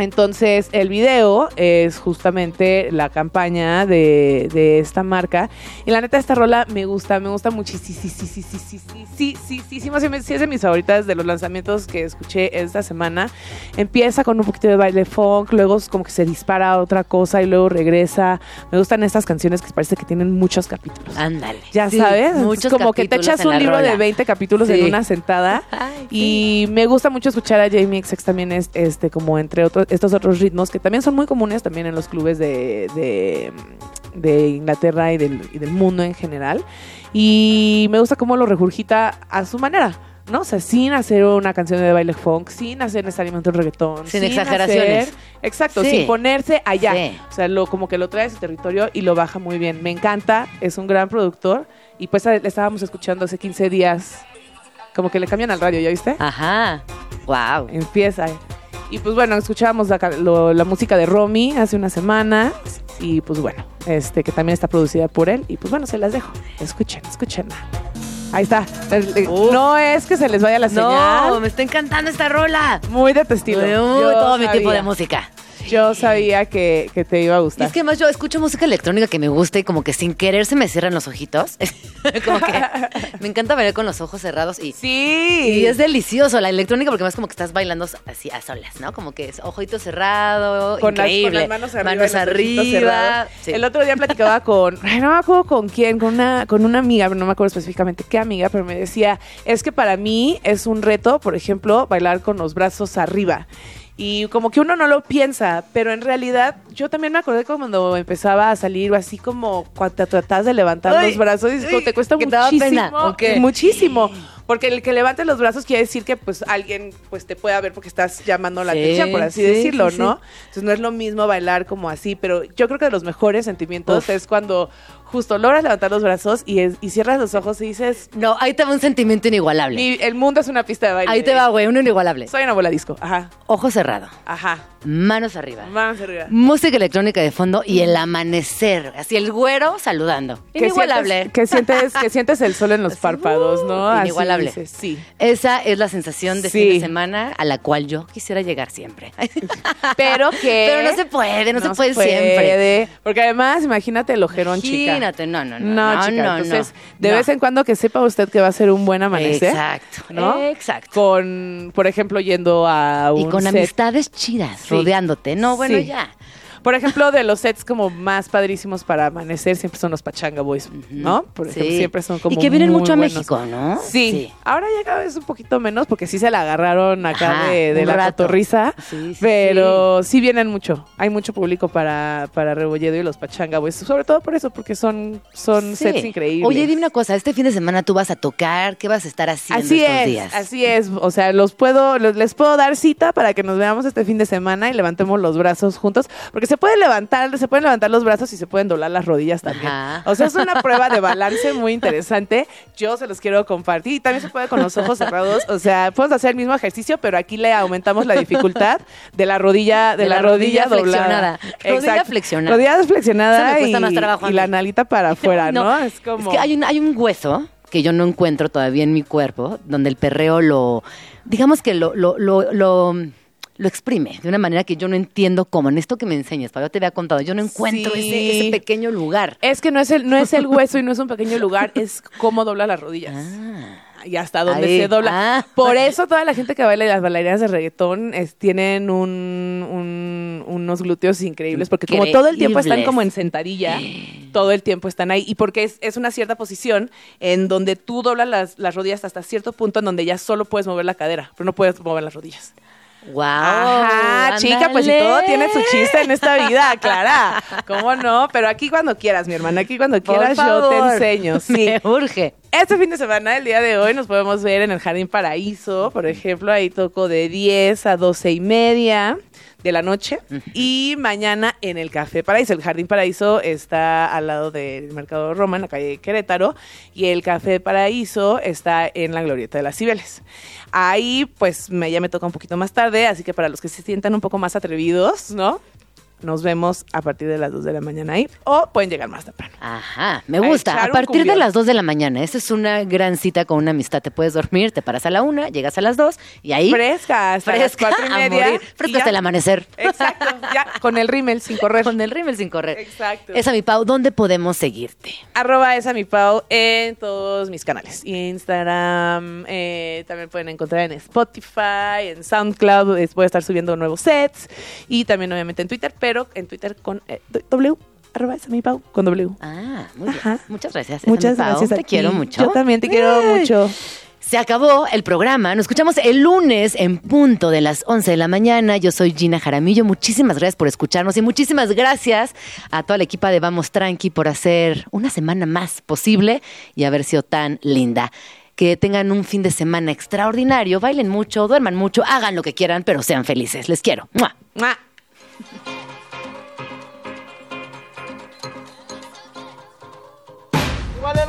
Entonces, el video es justamente la campaña de, de esta marca. Y la neta, esta rola me gusta, me gusta muchísimo. Sí, sí, sí, sí, sí, sí, sí, sí, sí, sí, sí, es de mis favoritas de los lanzamientos que escuché esta semana. Empieza con un poquito de baile funk, luego como que se dispara a otra cosa y luego regresa. Me gustan estas canciones que parece que tienen muchos capítulos. Ándale. Ya Sí, sabes, Muchos como que te echas un libro de rola. 20 capítulos en una sentada. Ay, Y me gusta mucho escuchar a Jamie XX también, es, este, como entre otros, estos otros ritmos que también son muy comunes también en los clubes de, de, de Inglaterra y del, y del mundo en general. Y me gusta cómo lo regurgita a su manera. ¿no? O sea, sin hacer una canción de baile funk, sin hacer necesariamente un reggaetón. Sin exageraciones. hacer- exacto, Sí. sin ponerse allá. Sí. O sea, lo, como que lo trae a su territorio y lo baja muy bien. Me encanta, es un gran productor. Y pues le estábamos escuchando hace 15 días. Como que le cambian al radio, ¿ya viste? Ajá. Wow. Empieza. Y pues bueno, escuchábamos la, ca- lo- la música de Romy hace una semana. Y pues bueno, este que también está producida por él. Y pues bueno, se las dejo. Escuchen, escuchen. Ahí está. No es que se les vaya la No, señal. me está encantando esta rola. Muy de tu estilo. Todo mi tipo de música. Yo sabía que, que te iba a Y gustar. es que más yo escucho música electrónica que me gusta y como que sin querer se me cierran los ojitos. como que me encanta bailar con los ojos cerrados y, Sí. y es delicioso la electrónica porque más como que estás bailando así a solas, ¿no? Como que es ojito cerrado, con las, con las manos arriba. Manos y arriba. Sí. El otro día platicaba con, no me acuerdo con quién, con una, con una amiga, pero no me acuerdo específicamente qué amiga, pero me decía, es que para mí es un reto, por ejemplo, bailar con los brazos arriba. Y como que uno no lo piensa, pero en realidad yo también me acordé cuando empezaba a salir así como cuando te tratas de levantar Ay, los brazos y como te cuesta que muchísimo, pena, muchísimo. Porque el que levantes los brazos quiere decir que pues alguien pues te pueda ver porque estás llamando la Sí, atención, por así sí, decirlo, sí, ¿no? Entonces no es lo mismo bailar como así, pero yo creo que de los mejores sentimientos Uf. es cuando justo logras levantar los brazos y, es- y cierras los ojos y dices, No, ahí te va un sentimiento inigualable. "Mi- el mundo es una pista de baile. Ahí te va, güey, uno inigualable. Soy una bola disco. Ajá, Ojo cerrado, ajá. manos arriba. Manos arriba. Música electrónica de fondo y el amanecer. Así el güero saludando. Inigualable. Que sientes, que sientes el sol en los párpados, ¿no? Así Inigualable. dices, sí. Esa es la sensación de Sí. fin de semana a la cual yo quisiera llegar siempre. Pero que... Pero no se puede, no, se puede siempre. Porque además, imagínate el ojerón, chica. Imagínate, no, no, no. No, no, chica. no, Entonces, no. de vez en cuando que sepa usted que va a ser un buen amanecer. Exacto, ¿no? exacto. Con, por ejemplo, yendo a un Y con set. amistades chidas, Sí. rodeándote. No, bueno, Sí. ya. Por ejemplo, de los sets como más padrísimos para amanecer siempre son los Pachanga Boys, ¿no? Por ejemplo, Sí. siempre son como Y que vienen muy mucho a. México, ¿no? Sí. ahora ya cada vez un poquito menos porque sí se la agarraron acá Ajá, de, la cotorriza, Sí, sí, pero sí. vienen mucho. Hay mucho público para, para Rebolledo y los Pachanga Boys, sobre todo por eso, porque son, son sets increíbles. Oye, dime una cosa, este fin de semana tú vas a tocar, ¿qué vas a estar haciendo Así estos es, días? así es. O sea, los puedo, los- les puedo dar cita para que nos veamos este fin de semana y levantemos los brazos juntos, porque se pueden levantar, se pueden levantar los brazos y se pueden doblar las rodillas también. Ajá. O sea, es una prueba de balance muy interesante. Yo se los quiero compartir y también se puede con los ojos cerrados. O sea, podemos hacer el mismo ejercicio, pero aquí le aumentamos la dificultad de la rodilla, de, la, rodilla, doblada. flexionada. Rodilla flexionada. Rodilla flexionada y, más trabajo a y mí. la nalita para afuera, ¿no? Es como Es que hay un, hay un hueso que yo no encuentro todavía en mi cuerpo, donde el perreo lo, digamos que lo, lo, lo, lo, lo exprime de una manera que yo no entiendo cómo. En esto que me enseñas, Pablo, te había contado, yo no encuentro Sí. ese, ese pequeño lugar. Es que no es el, no es el hueso y no es un pequeño lugar, es cómo dobla las rodillas. Y hasta dónde Ahí. se dobla. Ah. Por eso toda la gente que baila y las bailarinas de reggaetón es- tienen un, un- unos glúteos increíbles, porque como todo el tiempo están como en sentadilla, todo el tiempo están ahí. Y porque es, es una cierta posición en donde tú doblas las, las rodillas hasta cierto punto en donde ya solo puedes mover la cadera, pero no puedes mover las rodillas. ¡Wow! Ajá, chica, pues si todo tiene su chiste en esta vida, Clara. ¿Cómo no? Pero aquí cuando quieras, mi hermana, aquí cuando Por quieras yo te enseño. Sí. Me urge. Este fin de semana, el día de hoy, nos podemos ver en el Jardín Paraíso. Por ejemplo, ahí toco de 10 a 12 y media de la noche. Y mañana en el Café Paraíso. El Jardín Paraíso está al lado del Mercado Roma, en la calle Querétaro. Y el Café Paraíso está en la Glorieta de las Cibeles. Ahí, pues, me, ya me toca un poquito más tarde. Así que para los que se sientan un poco más atrevidos, ¿no? Nos vemos a partir de las 2 de la mañana ahí. O pueden llegar más temprano. Ajá, me A gusta. A partir de las 2 de la mañana. Esa es una gran cita con una amistad. Te puedes dormir, te paras a la una, llegas a las 2 y ahí. Fresca, hasta las fresca cuatro y a media. morir. y Fresca hasta el amanecer. Exacto, ya, con el rímel sin correr. Con el rímel sin correr. Exacto. Esa mi Pau, ¿dónde podemos seguirte? Arroba esa mi Pau en todos mis canales. Instagram, eh, también pueden encontrar en Spotify, en SoundCloud, voy a estar subiendo nuevos sets. Y también obviamente en Twitter, pero en Twitter con eh, W, arroba esa mi Pau, con W. Ah, muy bien. Ajá. Muchas gracias. Muchas gracias a Te ti. quiero mucho. Yo también te quiero mucho. Se acabó el programa. Nos escuchamos el lunes en punto de las 11 de la mañana. Yo soy Gina Jaramillo. Muchísimas gracias por escucharnos y muchísimas gracias a toda la equipa de Vamos Tranqui por hacer una semana más posible y haber sido tan linda. Que tengan un fin de semana extraordinario, bailen mucho, duerman mucho, hagan lo que quieran, pero sean felices. Les quiero. ¡Mua! ¡Mua!